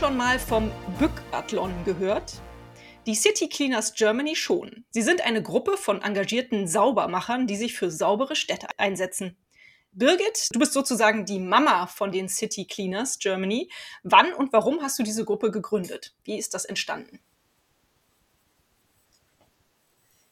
Schon mal vom Bückathlon gehört? Die City Cleaners Germany schon. Sie sind eine Gruppe von engagierten Saubermachern, die sich für saubere Städte einsetzen. Birgit, du bist sozusagen die Mama von den City Cleaners Germany. Wann und warum hast du diese Gruppe gegründet? Wie ist das entstanden?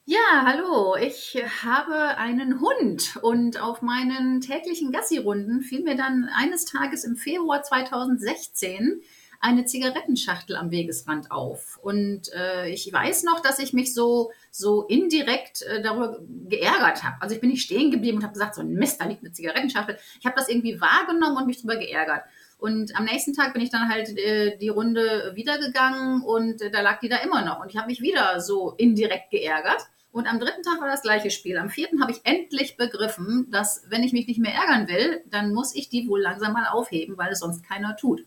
Ja, hallo. Ich habe einen Hund und auf meinen täglichen Gassi-Runden fiel mir dann eines Tages im Februar 2016 eine Zigarettenschachtel am Wegesrand auf. Und äh, ich weiß noch, dass ich mich so, so indirekt äh, darüber geärgert habe. Also ich bin nicht stehen geblieben und habe gesagt, so ein Mist, da liegt eine Zigarettenschachtel. Ich habe das irgendwie wahrgenommen und mich darüber geärgert. Und am nächsten Tag bin ich dann halt äh, die Runde wiedergegangen und äh, da lag die da immer noch. Und ich habe mich wieder so indirekt geärgert. Und am dritten Tag war das gleiche Spiel. Am vierten habe ich endlich begriffen, dass wenn ich mich nicht mehr ärgern will, dann muss ich die wohl langsam mal aufheben, weil es sonst keiner tut.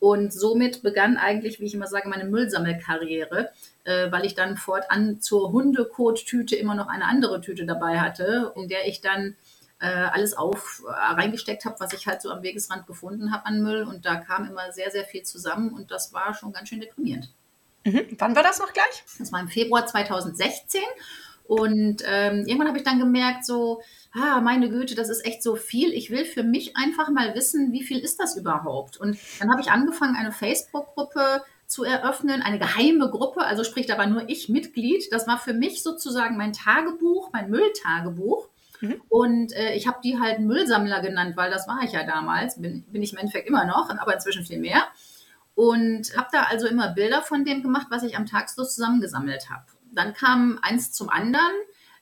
Und somit begann eigentlich, wie ich immer sage, meine Müllsammelkarriere, äh, weil ich dann fortan zur Hundekottüte immer noch eine andere Tüte dabei hatte, in der ich dann äh, alles auf äh, reingesteckt habe, was ich halt so am Wegesrand gefunden habe an Müll. Und da kam immer sehr, sehr viel zusammen und das war schon ganz schön deprimierend. Mhm. Wann war das noch gleich? Das war im Februar 2016. Und ähm, irgendwann habe ich dann gemerkt, so, ah, meine Güte, das ist echt so viel. Ich will für mich einfach mal wissen, wie viel ist das überhaupt? Und dann habe ich angefangen, eine Facebook-Gruppe zu eröffnen, eine geheime Gruppe, also sprich, da war nur ich Mitglied. Das war für mich sozusagen mein Tagebuch, mein Mülltagebuch. Mhm. Und äh, ich habe die halt Müllsammler genannt, weil das war ich ja damals, bin, bin ich im Endeffekt immer noch, aber inzwischen viel mehr. Und habe da also immer Bilder von dem gemacht, was ich am Tag so zusammengesammelt habe. Dann kam eins zum anderen.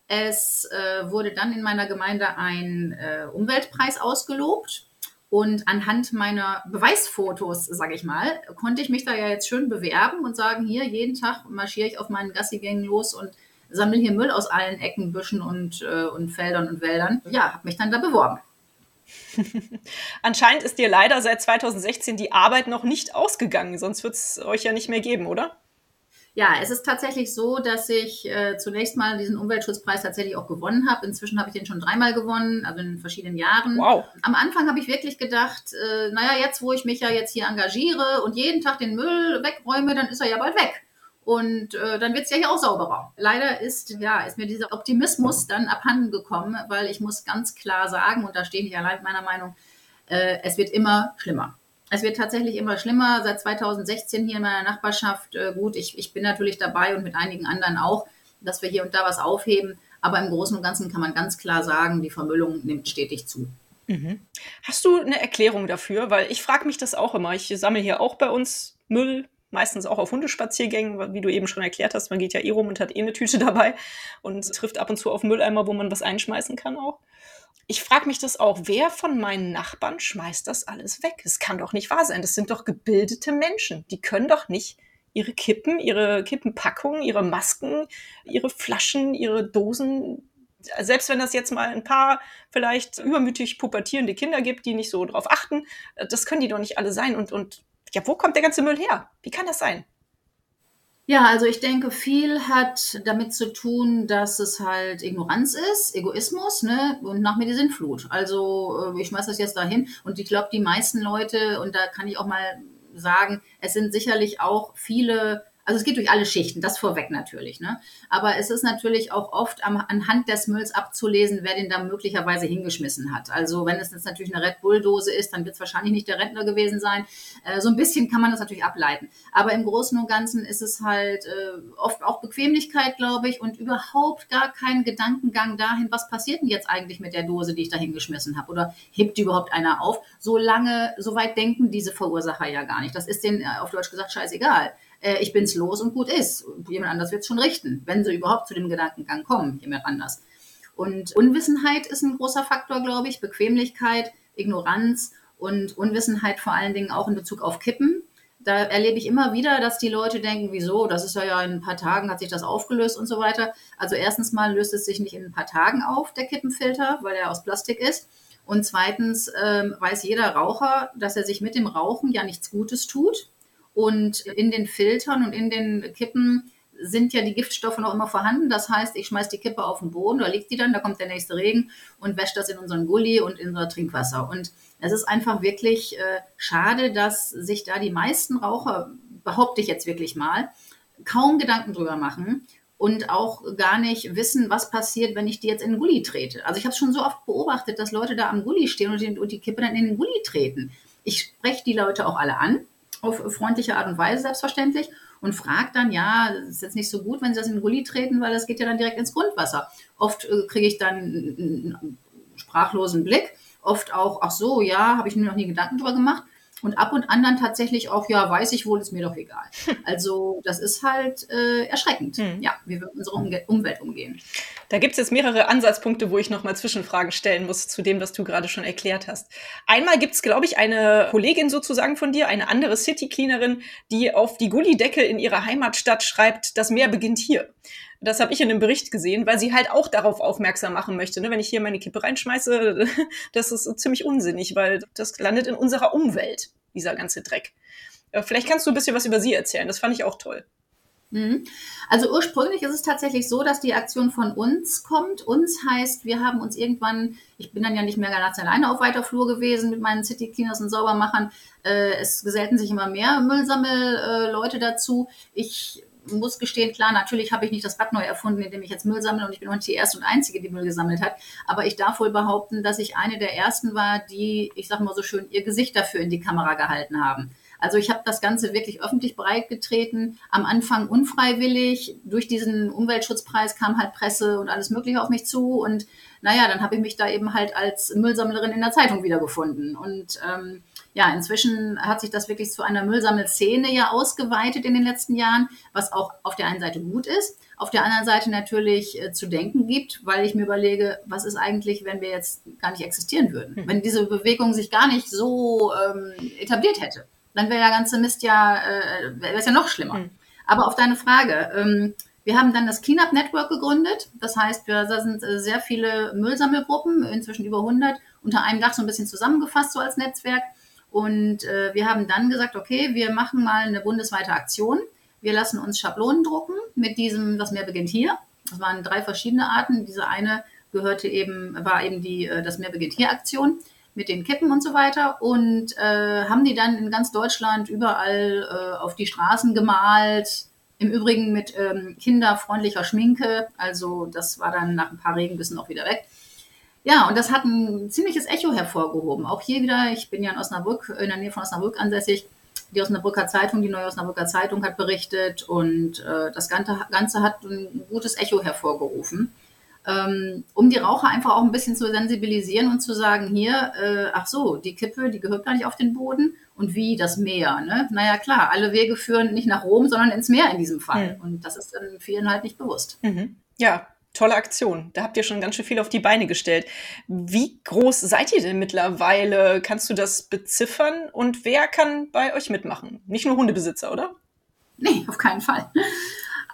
Es äh, wurde dann in meiner Gemeinde ein äh, Umweltpreis ausgelobt. Und anhand meiner Beweisfotos, sage ich mal, konnte ich mich da ja jetzt schön bewerben und sagen, hier, jeden Tag marschiere ich auf meinen Gassigängen los und sammle hier Müll aus allen Ecken, Büschen und, äh, und Feldern und Wäldern. Ja, habe mich dann da beworben. Anscheinend ist dir leider seit 2016 die Arbeit noch nicht ausgegangen, sonst wird es euch ja nicht mehr geben, oder? Ja, es ist tatsächlich so, dass ich äh, zunächst mal diesen Umweltschutzpreis tatsächlich auch gewonnen habe. Inzwischen habe ich den schon dreimal gewonnen, also in verschiedenen Jahren. Wow. Am Anfang habe ich wirklich gedacht, äh, naja, jetzt wo ich mich ja jetzt hier engagiere und jeden Tag den Müll wegräume, dann ist er ja bald weg. Und äh, dann wird es ja hier auch sauberer. Leider ist, ja, ist mir dieser Optimismus dann abhanden gekommen, weil ich muss ganz klar sagen, und da stehe ich allein meiner Meinung, äh, es wird immer schlimmer es wird tatsächlich immer schlimmer. Seit 2016 hier in meiner Nachbarschaft, äh, gut, ich, ich bin natürlich dabei und mit einigen anderen auch, dass wir hier und da was aufheben. Aber im Großen und Ganzen kann man ganz klar sagen, die Vermüllung nimmt stetig zu. Mhm. Hast du eine Erklärung dafür? Weil ich frage mich das auch immer. Ich sammle hier auch bei uns Müll, meistens auch auf Hundespaziergängen, wie du eben schon erklärt hast. Man geht ja eh rum und hat eh eine Tüte dabei und trifft ab und zu auf Mülleimer, wo man was einschmeißen kann auch ich frage mich das auch, wer von meinen Nachbarn schmeißt das alles weg? Es kann doch nicht wahr sein. Das sind doch gebildete Menschen. Die können doch nicht ihre Kippen, ihre Kippenpackungen, ihre Masken, ihre Flaschen, ihre Dosen, selbst wenn das jetzt mal ein paar vielleicht übermütig pubertierende Kinder gibt, die nicht so drauf achten, das können die doch nicht alle sein. Und, und ja, wo kommt der ganze Müll her? Wie kann das sein? Ja, also ich denke, viel hat damit zu tun, dass es halt Ignoranz ist, Egoismus, ne? Und nach mir die Sinnflut. Also äh, ich schmeiß das jetzt dahin. Und ich glaube, die meisten Leute, und da kann ich auch mal sagen, es sind sicherlich auch viele also es geht durch alle Schichten, das vorweg natürlich. Ne? Aber es ist natürlich auch oft am, anhand des Mülls abzulesen, wer den da möglicherweise hingeschmissen hat. Also wenn es jetzt natürlich eine Red Bull-Dose ist, dann wird es wahrscheinlich nicht der Rentner gewesen sein. Äh, so ein bisschen kann man das natürlich ableiten. Aber im Großen und Ganzen ist es halt äh, oft auch Bequemlichkeit, glaube ich, und überhaupt gar kein Gedankengang dahin, was passiert denn jetzt eigentlich mit der Dose, die ich da hingeschmissen habe? Oder hebt die überhaupt einer auf? So lange, so weit denken diese Verursacher ja gar nicht. Das ist denen äh, auf Deutsch gesagt scheißegal äh, ich bin's los und gut ist. Jemand anders wird es schon richten, wenn sie überhaupt zu dem Gedankengang kommen, jemand anders. Und Unwissenheit ist ein großer Faktor, glaube ich, Bequemlichkeit, Ignoranz und Unwissenheit vor allen Dingen auch in Bezug auf Kippen. da erlebe ich immer wieder, dass die Leute denken, wieso, das ist ja, ja in ein paar Tagen hat sich das aufgelöst und so weiter. Also erstens mal löst es sich nicht in ein paar Tagen auf, der Kippenfilter, weil er aus Plastik ist. Und zweitens ähm, weiß jeder Raucher, dass er sich mit dem Rauchen ja nichts Gutes tut. Und in den Filtern und in den Kippen sind ja die Giftstoffe noch immer vorhanden. Das heißt, ich schmeiße die Kippe auf den Boden, da liegt die dann, da kommt der nächste Regen und wäscht das in unseren Gully und in unser Trinkwasser. Und es ist einfach wirklich äh, schade, dass sich da die meisten Raucher, behaupte ich jetzt wirklich mal, kaum Gedanken drüber machen und auch gar nicht wissen, was passiert, wenn ich die jetzt in den Gully trete. Also ich habe es schon so oft beobachtet, dass Leute da am Gully stehen und die, und die Kippe dann in den Gully treten. Ich spreche die Leute auch alle an, auf freundliche Art und Weise selbstverständlich und fragt dann, ja, ist jetzt nicht so gut, wenn sie das in den Gully treten, weil das geht ja dann direkt ins Grundwasser. Oft äh, kriege ich dann einen sprachlosen Blick, oft auch, ach so, ja, habe ich mir noch nie Gedanken drüber gemacht. Und ab und an dann tatsächlich auch, ja, weiß ich wohl, ist mir doch egal. Also das ist halt äh, erschreckend, hm. ja, wie wir mit unserer um Umwelt umgehen. Da gibt es jetzt mehrere Ansatzpunkte, wo ich nochmal Zwischenfragen stellen muss zu dem, was du gerade schon erklärt hast. Einmal gibt es, glaube ich, eine Kollegin sozusagen von dir, eine andere City-Cleanerin, die auf die Gullidecke in ihrer Heimatstadt schreibt, das Meer beginnt hier. Das habe ich in einem Bericht gesehen, weil sie halt auch darauf aufmerksam machen möchte. Ne? Wenn ich hier meine Kippe reinschmeiße, das ist ziemlich unsinnig, weil das landet in unserer Umwelt, dieser ganze Dreck. Äh, vielleicht kannst du ein bisschen was über sie erzählen. Das fand ich auch toll. Mhm. Also ursprünglich ist es tatsächlich so, dass die Aktion von uns kommt. Uns heißt, wir haben uns irgendwann, ich bin dann ja nicht mehr ganz alleine auf weiter Flur gewesen mit meinen City Cleaners und Saubermachern. Äh, es gesellten sich immer mehr Müllsammelleute dazu. Ich muss gestehen, klar, natürlich habe ich nicht das Rad neu erfunden, indem ich jetzt Müll sammle und ich bin auch nicht die erste und einzige, die Müll gesammelt hat. Aber ich darf wohl behaupten, dass ich eine der ersten war, die, ich sage mal so schön, ihr Gesicht dafür in die Kamera gehalten haben. Also ich habe das Ganze wirklich öffentlich breitgetreten, am Anfang unfreiwillig. Durch diesen Umweltschutzpreis kam halt Presse und alles Mögliche auf mich zu. Und naja, dann habe ich mich da eben halt als Müllsammlerin in der Zeitung wiedergefunden. Und ähm, ja, inzwischen hat sich das wirklich zu einer Müllsammelszene ja ausgeweitet in den letzten Jahren, was auch auf der einen Seite gut ist, auf der anderen Seite natürlich äh, zu denken gibt, weil ich mir überlege, was ist eigentlich, wenn wir jetzt gar nicht existieren würden, hm. wenn diese Bewegung sich gar nicht so ähm, etabliert hätte, dann wäre der ganze Mist ja, äh, wäre es ja noch schlimmer. Hm. Aber auf deine Frage, ähm, wir haben dann das Cleanup Network gegründet. Das heißt, wir, da sind äh, sehr viele Müllsammelgruppen, inzwischen über 100, unter einem Dach so ein bisschen zusammengefasst, so als Netzwerk. Und äh, wir haben dann gesagt, okay, wir machen mal eine bundesweite Aktion. Wir lassen uns Schablonen drucken mit diesem, das Meer beginnt hier. Das waren drei verschiedene Arten. Diese eine gehörte eben, war eben die äh, Das Meer beginnt hier Aktion mit den Kippen und so weiter und äh, haben die dann in ganz Deutschland überall äh, auf die Straßen gemalt. Im Übrigen mit ähm, kinderfreundlicher Schminke. Also das war dann nach ein paar Regenbissen auch wieder weg. Ja, und das hat ein ziemliches Echo hervorgehoben. Auch hier wieder, ich bin ja in Osnabrück, in der Nähe von Osnabrück ansässig. Die Osnabrücker Zeitung, die neue Osnabrücker Zeitung hat berichtet und äh, das Ganze, Ganze hat ein gutes Echo hervorgerufen, ähm, um die Raucher einfach auch ein bisschen zu sensibilisieren und zu sagen, hier, äh, ach so, die Kippe, die gehört gar nicht auf den Boden und wie das Meer. Ne? Naja, klar, alle Wege führen nicht nach Rom, sondern ins Meer in diesem Fall. Mhm. Und das ist dann vielen halt nicht bewusst. Mhm. Ja, tolle Aktion. Da habt ihr schon ganz schön viel auf die Beine gestellt. Wie groß seid ihr denn mittlerweile? Kannst du das beziffern? Und wer kann bei euch mitmachen? Nicht nur Hundebesitzer, oder? Nee, auf keinen Fall.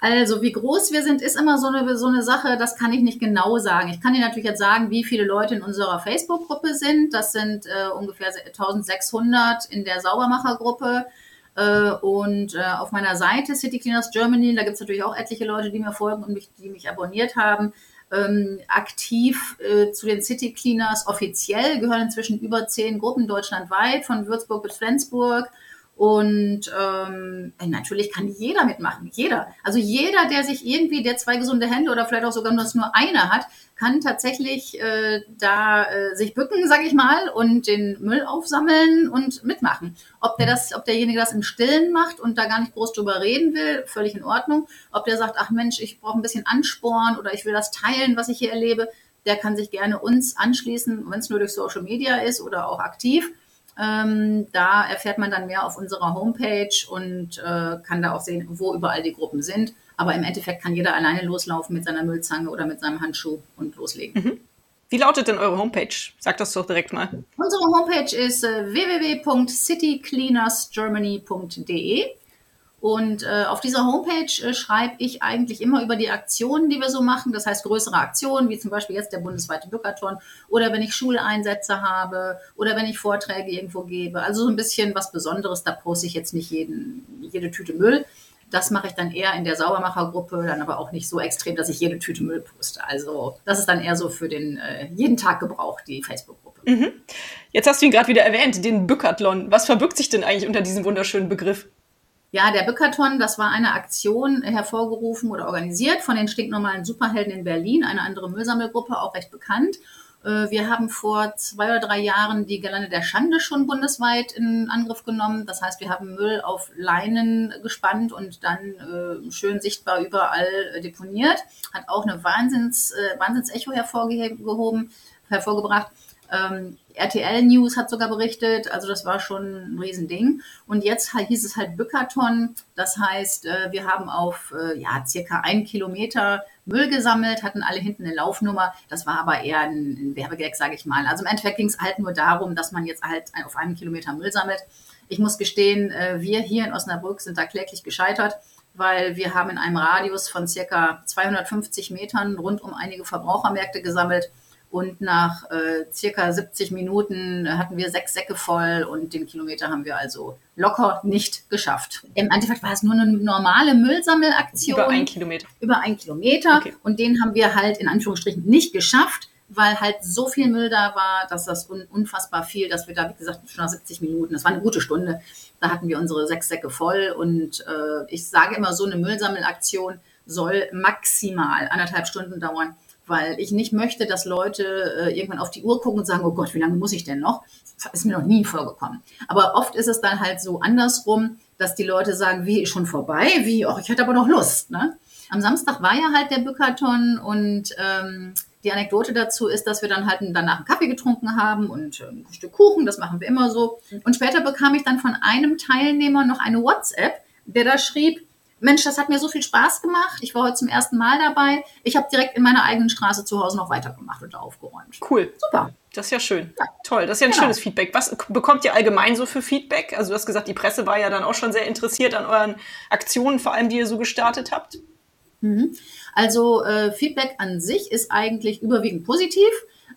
Also, wie groß wir sind, ist immer so eine, so eine Sache, das kann ich nicht genau sagen. Ich kann dir natürlich jetzt sagen, wie viele Leute in unserer Facebook-Gruppe sind. Das sind äh, ungefähr 1600 in der Saubermacher-Gruppe. Äh, und äh, auf meiner Seite City Cleaners Germany, da gibt es natürlich auch etliche Leute, die mir folgen und mich, die mich abonniert haben. Ähm, aktiv äh, zu den City Cleaners offiziell gehören inzwischen über zehn Gruppen deutschlandweit, von Würzburg bis Flensburg. Und ähm, natürlich kann jeder mitmachen, jeder. Also jeder, der sich irgendwie, der zwei gesunde Hände oder vielleicht auch sogar nur eine hat, kann tatsächlich äh, da äh, sich bücken, sage ich mal, und den Müll aufsammeln und mitmachen. Ob der das, ob derjenige das im Stillen macht und da gar nicht groß drüber reden will, völlig in Ordnung. Ob der sagt, ach Mensch, ich brauche ein bisschen Ansporn oder ich will das teilen, was ich hier erlebe, der kann sich gerne uns anschließen, wenn es nur durch Social Media ist oder auch aktiv. Ähm, da erfährt man dann mehr auf unserer Homepage und äh, kann da auch sehen, wo überall die Gruppen sind. Aber im Endeffekt kann jeder alleine loslaufen mit seiner Müllzange oder mit seinem Handschuh und loslegen. Mhm. Wie lautet denn eure Homepage? Sag das doch direkt mal. Unsere Homepage ist äh, www.citycleanersgermany.de und äh, auf dieser Homepage äh, schreibe ich eigentlich immer über die Aktionen, die wir so machen. Das heißt größere Aktionen, wie zum Beispiel jetzt der bundesweite Bückathon oder wenn ich Schuleinsätze habe oder wenn ich Vorträge irgendwo gebe. Also so ein bisschen was Besonderes. Da poste ich jetzt nicht jeden, jede Tüte Müll. Das mache ich dann eher in der Saubermachergruppe, dann aber auch nicht so extrem, dass ich jede Tüte Müll poste. Also das ist dann eher so für den äh, jeden Tag Gebrauch, die Facebook-Gruppe. Mhm. Jetzt hast du ihn gerade wieder erwähnt, den Bückathlon. Was verbirgt sich denn eigentlich unter diesem wunderschönen Begriff? Ja, der Bückathon, das war eine Aktion hervorgerufen oder organisiert von den stinknormalen Superhelden in Berlin, eine andere Müllsammelgruppe, auch recht bekannt. Äh, wir haben vor zwei oder drei Jahren die Gelände der Schande schon bundesweit in Angriff genommen. Das heißt, wir haben Müll auf Leinen gespannt und dann äh, schön sichtbar überall deponiert. Hat auch eine Wahnsinns, äh, Wahnsinnsecho hervorgehoben, hervorgebracht. Ähm, RTL News hat sogar berichtet, also das war schon ein Riesending. Und jetzt hieß es halt Bückathon, das heißt, äh, wir haben auf äh, ja, circa einen Kilometer Müll gesammelt, hatten alle hinten eine Laufnummer. Das war aber eher ein, ein Werbegag, sage ich mal. Also im Endeffekt ging es halt nur darum, dass man jetzt halt auf einem Kilometer Müll sammelt. Ich muss gestehen, äh, wir hier in Osnabrück sind da kläglich gescheitert weil wir haben in einem Radius von circa 250 Metern rund um einige Verbrauchermärkte gesammelt und nach äh, circa 70 Minuten hatten wir sechs Säcke voll und den Kilometer haben wir also locker nicht geschafft. Im Endeffekt war es nur eine normale Müllsammelaktion. Über einen Kilometer. Über einen Kilometer. Okay. Und den haben wir halt in Anführungsstrichen nicht geschafft, weil halt so viel Müll da war, dass das un unfassbar viel, dass wir da, wie gesagt, schon nach 70 Minuten, das war eine gute Stunde, da hatten wir unsere sechs Säcke voll. Und äh, ich sage immer, so eine Müllsammelaktion soll maximal anderthalb Stunden dauern weil ich nicht möchte, dass Leute äh, irgendwann auf die Uhr gucken und sagen, oh Gott, wie lange muss ich denn noch? Das ist mir noch nie vorgekommen. Aber oft ist es dann halt so andersrum, dass die Leute sagen, wie, ist schon vorbei? Wie, oh, ich hätte aber noch Lust. Ne? Am Samstag war ja halt der Bückathon und ähm, die Anekdote dazu ist, dass wir dann halt danach einen Kaffee getrunken haben und äh, ein Stück Kuchen, das machen wir immer so. Und später bekam ich dann von einem Teilnehmer noch eine WhatsApp, der da schrieb, Mensch, das hat mir so viel Spaß gemacht. Ich war heute zum ersten Mal dabei. Ich habe direkt in meiner eigenen Straße zu Hause noch weitergemacht und aufgeräumt. Cool. Super. Das ist ja schön. Ja. Toll. Das ist ja ein genau. schönes Feedback. Was bekommt ihr allgemein so für Feedback? Also du hast gesagt, die Presse war ja dann auch schon sehr interessiert an euren Aktionen, vor allem die ihr so gestartet habt. Mhm. Also äh, Feedback an sich ist eigentlich überwiegend positiv.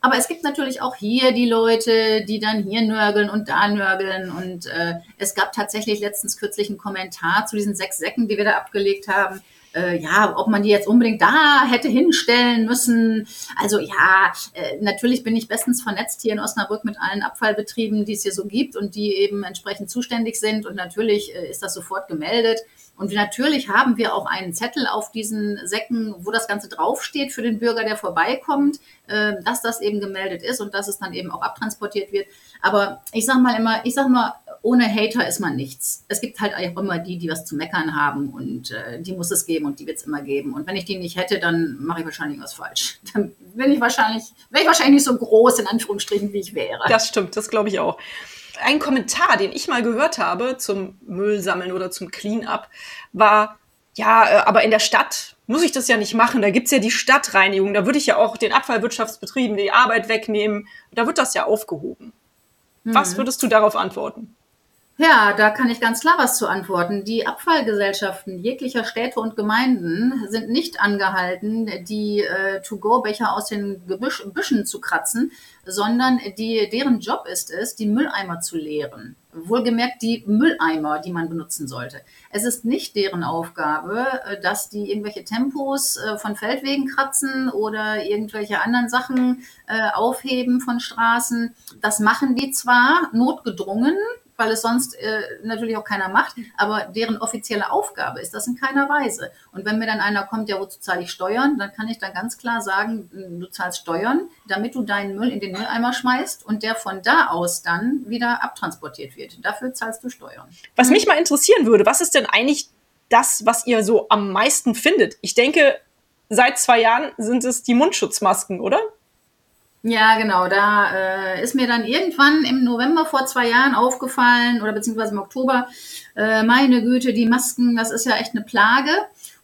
Aber es gibt natürlich auch hier die Leute, die dann hier nörgeln und da nörgeln. Und äh, es gab tatsächlich letztens kürzlich einen Kommentar zu diesen sechs Säcken, die wir da abgelegt haben. Äh, ja, ob man die jetzt unbedingt da hätte hinstellen müssen. Also ja, äh, natürlich bin ich bestens vernetzt hier in Osnabrück mit allen Abfallbetrieben, die es hier so gibt und die eben entsprechend zuständig sind. Und natürlich äh, ist das sofort gemeldet. Und natürlich haben wir auch einen Zettel auf diesen Säcken, wo das Ganze draufsteht für den Bürger, der vorbeikommt, äh, dass das eben gemeldet ist und dass es dann eben auch abtransportiert wird. Aber ich sage mal immer, ich sage mal, ohne Hater ist man nichts. Es gibt halt auch immer die, die was zu meckern haben und äh, die muss es geben und die wird es immer geben. Und wenn ich die nicht hätte, dann mache ich wahrscheinlich was falsch. Dann bin ich wahrscheinlich, wäre ich wahrscheinlich nicht so groß in Anführungsstrichen, wie ich wäre. Das stimmt, das glaube ich auch ein Kommentar, den ich mal gehört habe zum Müllsammeln oder zum Cleanup, war, ja, äh, aber in der Stadt muss ich das ja nicht machen. Da gibt's ja die Stadtreinigung. Da würde ich ja auch den Abfallwirtschaftsbetrieben die Arbeit wegnehmen. Da wird das ja aufgehoben. Mhm. Was würdest du darauf antworten? Ja, da kann ich ganz klar was zu antworten. Die Abfallgesellschaften jeglicher Städte und Gemeinden sind nicht angehalten, die äh, To-Go-Becher aus den Gebüsch, Büschen zu kratzen, sondern die, deren Job ist es, die Mülleimer zu leeren. Wohlgemerkt die Mülleimer, die man benutzen sollte. Es ist nicht deren Aufgabe, äh, dass die irgendwelche Tempos äh, von Feldwegen kratzen oder irgendwelche anderen Sachen äh, aufheben von Straßen. Das machen die zwar notgedrungen, weil es sonst äh, natürlich auch keiner macht. Aber deren offizielle Aufgabe ist das in keiner Weise. Und wenn mir dann einer kommt, ja, wozu zahle ich Steuern, dann kann ich dann ganz klar sagen, hm, du zahlst Steuern, damit du deinen Müll in den Mülleimer schmeißt und der von da aus dann wieder abtransportiert wird. Dafür zahlst du Steuern. Was mich mal interessieren würde, was ist denn eigentlich das, was ihr so am meisten findet? Ich denke, seit zwei Jahren sind es die Mundschutzmasken, oder? Ja, genau. Da äh, ist mir dann irgendwann im November vor zwei Jahren aufgefallen oder beziehungsweise im Oktober, äh, meine Güte, die Masken, das ist ja echt eine Plage.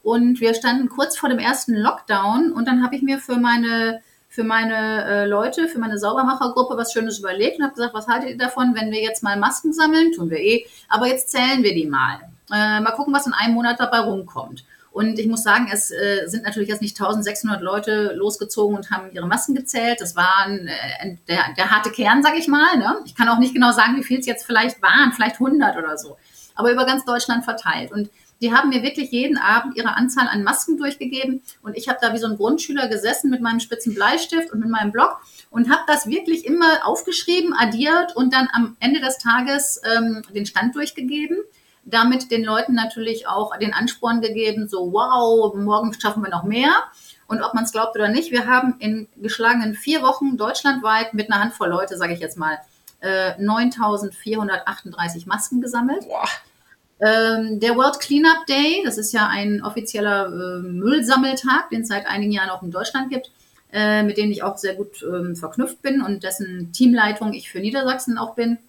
Und wir standen kurz vor dem ersten Lockdown und dann habe ich mir für meine für meine äh, Leute, für meine Saubermachergruppe was Schönes überlegt und habe gesagt, was haltet ihr davon, wenn wir jetzt mal Masken sammeln? Tun wir eh, aber jetzt zählen wir die mal. Äh, mal gucken, was in einem Monat dabei rumkommt. Und ich muss sagen, es äh, sind natürlich jetzt nicht 1600 Leute losgezogen und haben ihre Masken gezählt. Das war äh, der, der harte Kern, sag ich mal. Ne? Ich kann auch nicht genau sagen, wie viel es jetzt vielleicht waren, vielleicht 100 oder so. Aber über ganz Deutschland verteilt. Und die haben mir wirklich jeden Abend ihre Anzahl an Masken durchgegeben und ich habe da wie so ein Grundschüler gesessen mit meinem spitzen Bleistift und mit meinem Block und habe das wirklich immer aufgeschrieben, addiert und dann am Ende des Tages ähm, den Stand durchgegeben. Damit den Leuten natürlich auch den Ansporn gegeben, so wow, morgen schaffen wir noch mehr. Und ob man es glaubt oder nicht, wir haben in geschlagenen vier Wochen deutschlandweit mit einer Handvoll Leute, sage ich jetzt mal, äh, 9.438 Masken gesammelt. Boah. Ähm, der World Cleanup Day, das ist ja ein offizieller äh, Müllsammeltag, den es seit einigen Jahren auch in Deutschland gibt, äh, mit dem ich auch sehr gut ähm, verknüpft bin und dessen Teamleitung ich für Niedersachsen auch bin.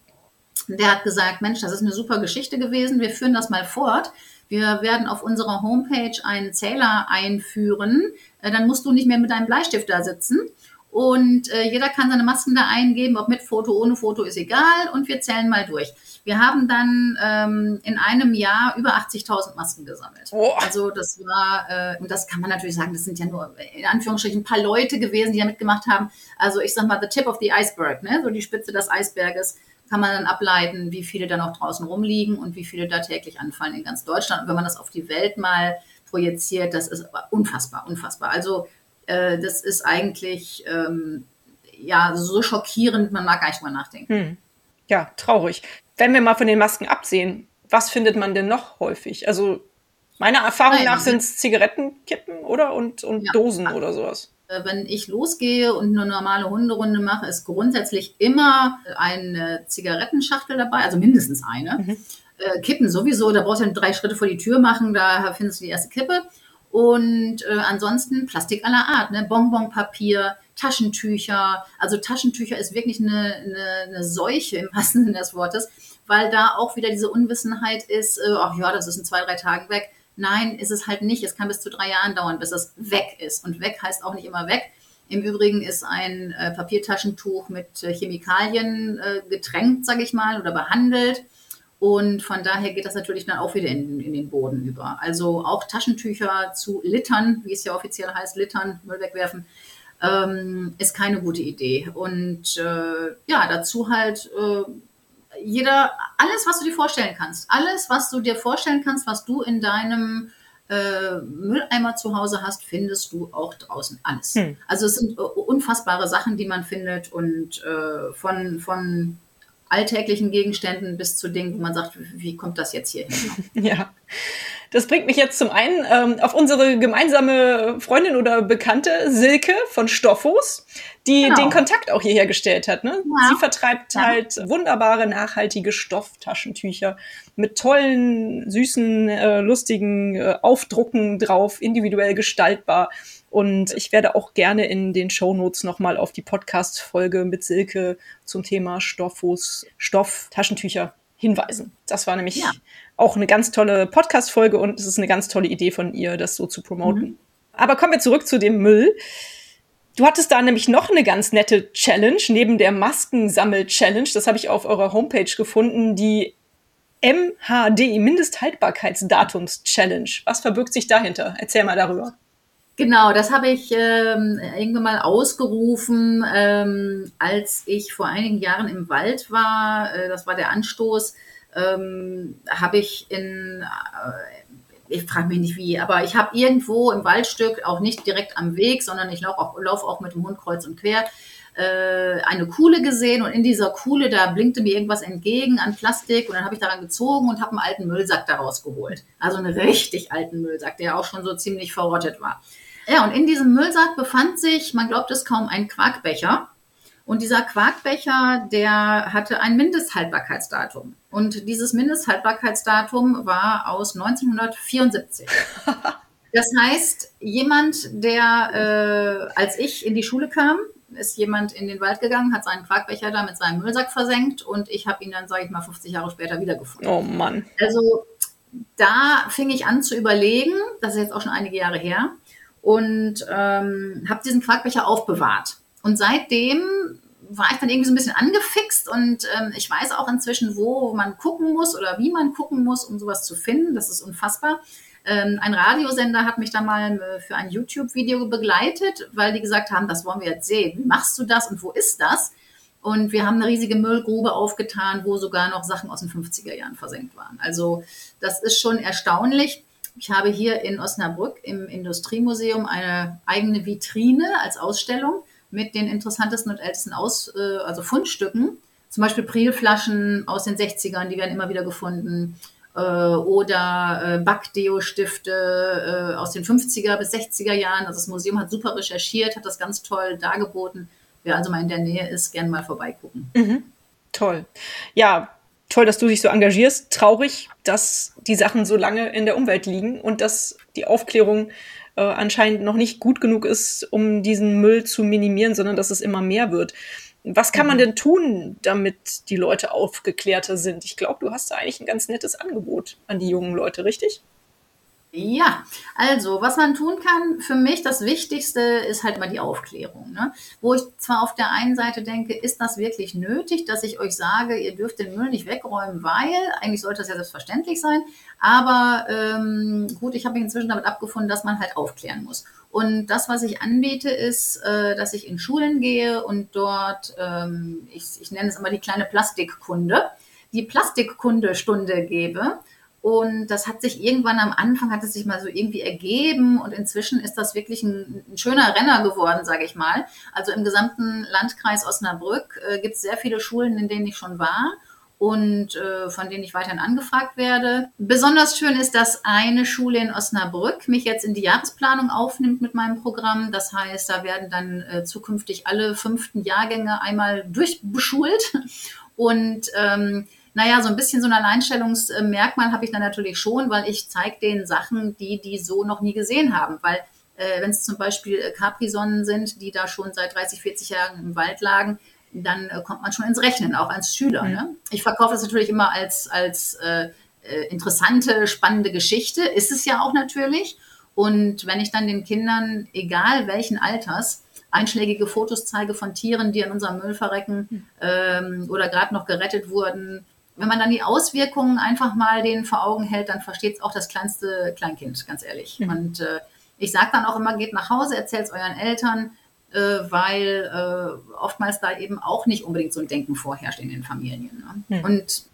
Der hat gesagt, Mensch, das ist eine super Geschichte gewesen, wir führen das mal fort. Wir werden auf unserer Homepage einen Zähler einführen. Äh, dann musst du nicht mehr mit deinem Bleistift da sitzen, und äh, jeder kann seine Masken da eingeben, ob mit Foto, ohne Foto, ist egal. Und wir zählen mal durch. Wir haben dann ähm, in einem Jahr über 80.000 Masken gesammelt. Oh. Also das war, äh, und das kann man natürlich sagen, das sind ja nur in Anführungsstrichen ein paar Leute gewesen, die da mitgemacht haben. Also ich sag mal, the tip of the iceberg, ne? so die Spitze des Eisberges kann man dann ableiten, wie viele da noch draußen rumliegen und wie viele da täglich anfallen in ganz Deutschland. Und wenn man das auf die Welt mal projiziert, das ist unfassbar, unfassbar. Also äh, das ist eigentlich ähm, ja so schockierend, man mag gar nicht mal nachdenken. Hm. Ja, traurig. Wenn wir mal von den Masken absehen, was findet man denn noch häufig? Also meiner Erfahrung Nein, nach sind es Zigarettenkippen oder und, und ja. Dosen oder sowas. Äh, wenn ich losgehe und eine normale Hunderunde mache, ist grundsätzlich immer eine Zigarettenschachtel dabei, also mindestens eine. Mhm. Äh, Kippen sowieso, da brauchst du ja drei Schritte vor die Tür machen, da findest du die erste Kippe. Und äh, ansonsten Plastik aller Art, ne? Bonbonpapier, Taschentücher. Also Taschentücher ist wirklich eine, eine, eine Seuche im wahrsten Sinne des Wortes, weil da auch wieder diese Unwissenheit ist, äh, ach ja, das ist in zwei, drei Tagen weg. Nein, ist es halt nicht. Es kann bis zu drei Jahren dauern, bis es weg ist. Und weg heißt auch nicht immer weg. Im Übrigen ist ein äh, Papiertaschentuch mit äh, Chemikalien äh, getränkt, sage ich mal, oder behandelt. Und von daher geht das natürlich dann auch wieder in, in, den Boden über. Also auch Taschentücher zu littern, wie es ja offiziell heißt, littern, Müll wegwerfen, ähm, ist keine gute Idee. Und äh, ja, dazu halt äh, jeder, alles, was du dir vorstellen kannst, alles, was du dir vorstellen kannst, was du in deinem äh, Mülleimer zu Hause hast, findest du auch draußen alles. Hm. Also es sind äh, unfassbare Sachen, die man findet und äh, von, von alltäglichen Gegenständen bis zu Dingen, wo man sagt, wie kommt das jetzt hier hin? ja. Das bringt mich jetzt zum einen ähm, auf unsere gemeinsame Freundin oder Bekannte Silke von Stoffos, die genau. den Kontakt auch hierher gestellt hat. Ne? Ja. Sie vertreibt ja. halt wunderbare, nachhaltige Stofftaschentücher mit tollen, süßen, äh, lustigen äh, Aufdrucken drauf, individuell gestaltbar. Und ich werde auch gerne in den Shownotes nochmal auf die Podcast-Folge mit Silke zum Thema Stoffos, Stoff, Taschentücher hinweisen. Das war nämlich ja. auch eine ganz tolle Podcast-Folge und es ist eine ganz tolle Idee von ihr, das so zu promoten. Mhm. Aber kommen wir zurück zu dem Müll. Du hattest da nämlich noch eine ganz nette Challenge neben der Maskensammel-Challenge. Das habe ich auf eurer Homepage gefunden, die MHD, Mindesthaltbarkeitsdatums-Challenge. Was verbirgt sich dahinter? Erzähl mal darüber. Genau, das habe ich ähm, irgendwann mal ausgerufen, ähm, als ich vor einigen Jahren im Wald war. Äh, das war der Anstoß. Ähm, habe ich in, äh, ich frage mich nicht wie, aber ich habe irgendwo im Waldstück, auch nicht direkt am Weg, sondern ich laufe auch, lauf auch mit dem Hund kreuz und quer, äh, eine Kuhle gesehen und in dieser Kuhle, da blinkte mir irgendwas entgegen an Plastik und dann habe ich daran gezogen und habe einen alten Müllsack daraus geholt. Also einen richtig alten Müllsack, der auch schon so ziemlich verrottet war. Ja, und in diesem Müllsack befand sich, man glaubt es kaum, ein Quarkbecher. Und dieser Quarkbecher, der hatte ein Mindesthaltbarkeitsdatum. Und dieses Mindesthaltbarkeitsdatum war aus 1974. Das heißt, jemand, der, äh, als ich in die Schule kam, ist jemand in den Wald gegangen, hat seinen Quarkbecher da mit seinem Müllsack versenkt und ich habe ihn dann, sage ich mal, 50 Jahre später wiedergefunden. Oh Mann. Also da fing ich an zu überlegen, das ist jetzt auch schon einige Jahre her, und ähm, habe diesen Quarkbecher aufbewahrt. Und seitdem war ich dann irgendwie so ein bisschen angefixt und ähm, ich weiß auch inzwischen, wo man gucken muss oder wie man gucken muss, um sowas zu finden. Das ist unfassbar. Ähm, ein Radiosender hat mich dann mal äh, für ein YouTube-Video begleitet, weil die gesagt haben, das wollen wir jetzt sehen. Wie machst du das und wo ist das? Und wir haben eine riesige Müllgrube aufgetan, wo sogar noch Sachen aus den 50er Jahren versenkt waren. Also das ist schon erstaunlich. Ich habe hier in Osnabrück im Industriemuseum eine eigene Vitrine als Ausstellung mit den interessantesten und ältesten Aus, äh, also Fundstücken. Zum Beispiel Prilflaschen aus den 60ern, die werden immer wieder gefunden. Äh, oder äh, Backdeo-Stifte äh, aus den 50er bis 60er Jahren. Also das Museum hat super recherchiert, hat das ganz toll dargeboten. Wer also mal in der Nähe ist, gerne mal vorbeigucken. Mhm. Toll. Ja, toll, dass du dich so engagierst. Traurig, dass die Sachen so lange in der Umwelt liegen und dass die Aufklärung äh, anscheinend noch nicht gut genug ist, um diesen Müll zu minimieren, sondern dass es immer mehr wird. Was kann man mhm. denn tun, damit die Leute aufgeklärter sind? Ich glaube, du hast da eigentlich ein ganz nettes Angebot an die jungen Leute, richtig? Ja, also was man tun kann, für mich das Wichtigste ist halt mal die Aufklärung. Ne? Wo ich zwar auf der einen Seite denke, ist das wirklich nötig, dass ich euch sage, ihr dürft den Müll nicht wegräumen, weil eigentlich sollte das ja selbstverständlich sein. Aber ähm, gut, ich habe mich inzwischen damit abgefunden, dass man halt aufklären muss. Und das, was ich anbiete, ist, äh, dass ich in Schulen gehe und dort, ähm, ich, ich nenne es immer die kleine Plastikkunde, die Plastikkundestunde gebe und das hat sich irgendwann am Anfang, hat es sich mal so irgendwie ergeben und inzwischen ist das wirklich ein, ein schöner Renner geworden, sage ich mal. Also im gesamten Landkreis Osnabrück äh, gibt es sehr viele Schulen, in denen ich schon war und äh, von denen ich weiterhin angefragt werde. Besonders schön ist, dass eine Schule in Osnabrück mich jetzt in die Jahresplanung aufnimmt mit meinem Programm. Das heißt, da werden dann äh, zukünftig alle fünften Jahrgänge einmal durchbeschult und ähm, naja, so ein bisschen so ein Alleinstellungsmerkmal habe ich dann natürlich schon, weil ich zeige denen Sachen, die die so noch nie gesehen haben. Weil äh, wenn es zum Beispiel äh, Capri-Sonnen sind, die da schon seit 30, 40 Jahren im Wald lagen, dann äh, kommt man schon ins Rechnen, auch als Schüler. Mhm. Ne? Ich verkaufe das natürlich immer als, als äh, äh, interessante, spannende Geschichte. Ist es ja auch natürlich. Und wenn ich dann den Kindern, egal welchen Alters, einschlägige Fotos zeige von Tieren, die in unserem Müll verrecken mhm. ähm, oder gerade noch gerettet wurden, wenn man dann die Auswirkungen einfach mal denen vor Augen hält, dann versteht es auch das kleinste Kleinkind, ganz ehrlich. Mhm. Und äh, ich sage dann auch immer, geht nach Hause, erzählt es euren Eltern, äh, weil äh, oftmals da eben auch nicht unbedingt so ein Denken vorherrscht in den Familien. Ne? Mhm. Und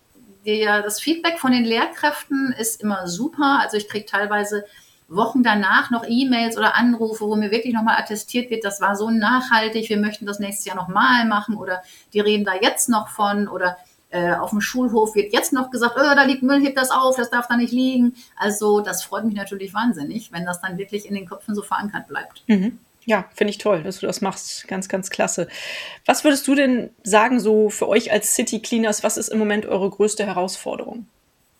der, das Feedback von den Lehrkräften ist immer super. Also ich kriege teilweise Wochen danach noch E-Mails oder Anrufe, wo mir wirklich nochmal attestiert wird, das war so nachhaltig, wir möchten das nächstes Jahr nochmal machen oder die reden da jetzt noch von oder äh, auf dem Schulhof wird jetzt noch gesagt, oh, da liegt Müll, heb das auf, das darf da nicht liegen. Also das freut mich natürlich wahnsinnig, wenn das dann wirklich in den Köpfen so verankert bleibt. Mhm. Ja, finde ich toll, dass du das machst. Ganz, ganz klasse. Was würdest du denn sagen, so für euch als City Cleaners, was ist im Moment eure größte Herausforderung?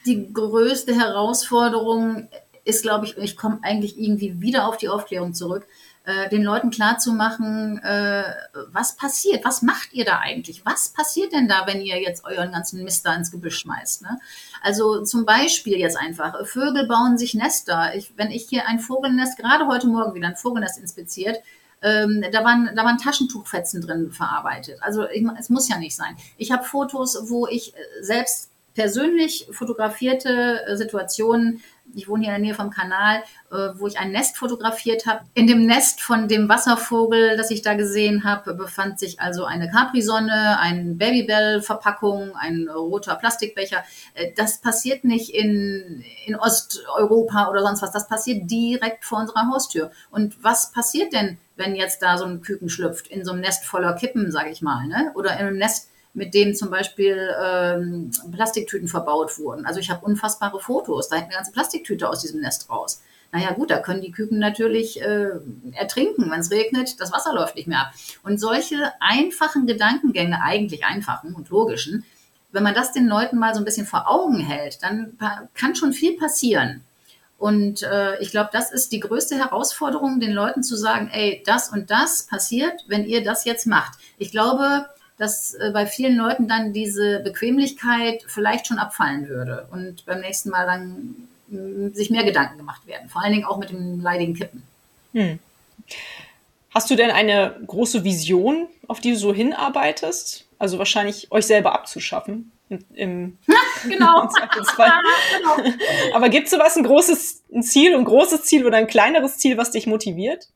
Die größte Herausforderung ist, glaube ich, ich komme eigentlich irgendwie wieder auf die Aufklärung zurück, äh, den Leuten klarzumachen, äh, was passiert, was macht ihr da eigentlich? Was passiert denn da, wenn ihr jetzt euren ganzen Mist da ins Gebüsch schmeißt? Ne? Also zum Beispiel jetzt einfach, Vögel bauen sich Nester. Ich, wenn ich hier ein Vogelnest, gerade heute Morgen wieder ein Vogelnest inspiziert, ähm, da, waren, da waren Taschentuchfetzen drin verarbeitet. Also ich, es muss ja nicht sein. Ich habe Fotos, wo ich äh, selbst persönlich fotografierte äh, Situationen ich wohne hier in der Nähe vom Kanal, äh, wo ich ein Nest fotografiert habe. In dem Nest von dem Wasservogel, das ich da gesehen habe, befand sich also eine Capri-Sonne, eine Babybell-Verpackung, ein roter Plastikbecher. Äh, das passiert nicht in, in Osteuropa oder sonst was. Das passiert direkt vor unserer Haustür. Und was passiert denn, wenn jetzt da so ein Küken schlüpft in so einem Nest voller Kippen, sage ich mal, ne? oder in einem Nest mit denen zum Beispiel ähm, Plastiktüten verbaut wurden. Also ich habe unfassbare Fotos. Da hängt eine ganze Plastiktüte aus diesem Nest raus. Naja gut, da können die Küken natürlich äh, ertrinken, wenn es regnet, das Wasser läuft nicht mehr ab. Und solche einfachen Gedankengänge, eigentlich einfachen und logischen, wenn man das den Leuten mal so ein bisschen vor Augen hält, dann kann schon viel passieren. Und äh, ich glaube, das ist die größte Herausforderung, den Leuten zu sagen, ey, das und das passiert, wenn ihr das jetzt macht. Ich glaube, dass äh, bei vielen Leuten dann diese Bequemlichkeit vielleicht schon abfallen würde und beim nächsten Mal dann mm, sich mehr Gedanken gemacht werden. Vor allen Dingen auch mit dem leidigen Kippen. Hm. Hast du denn eine große Vision, auf die du so hinarbeitest? Also wahrscheinlich euch selber abzuschaffen. Im, genau. genau. Aber gibt es sowas, ein großes ein Ziel, ein großes Ziel oder ein kleineres Ziel, was dich motiviert?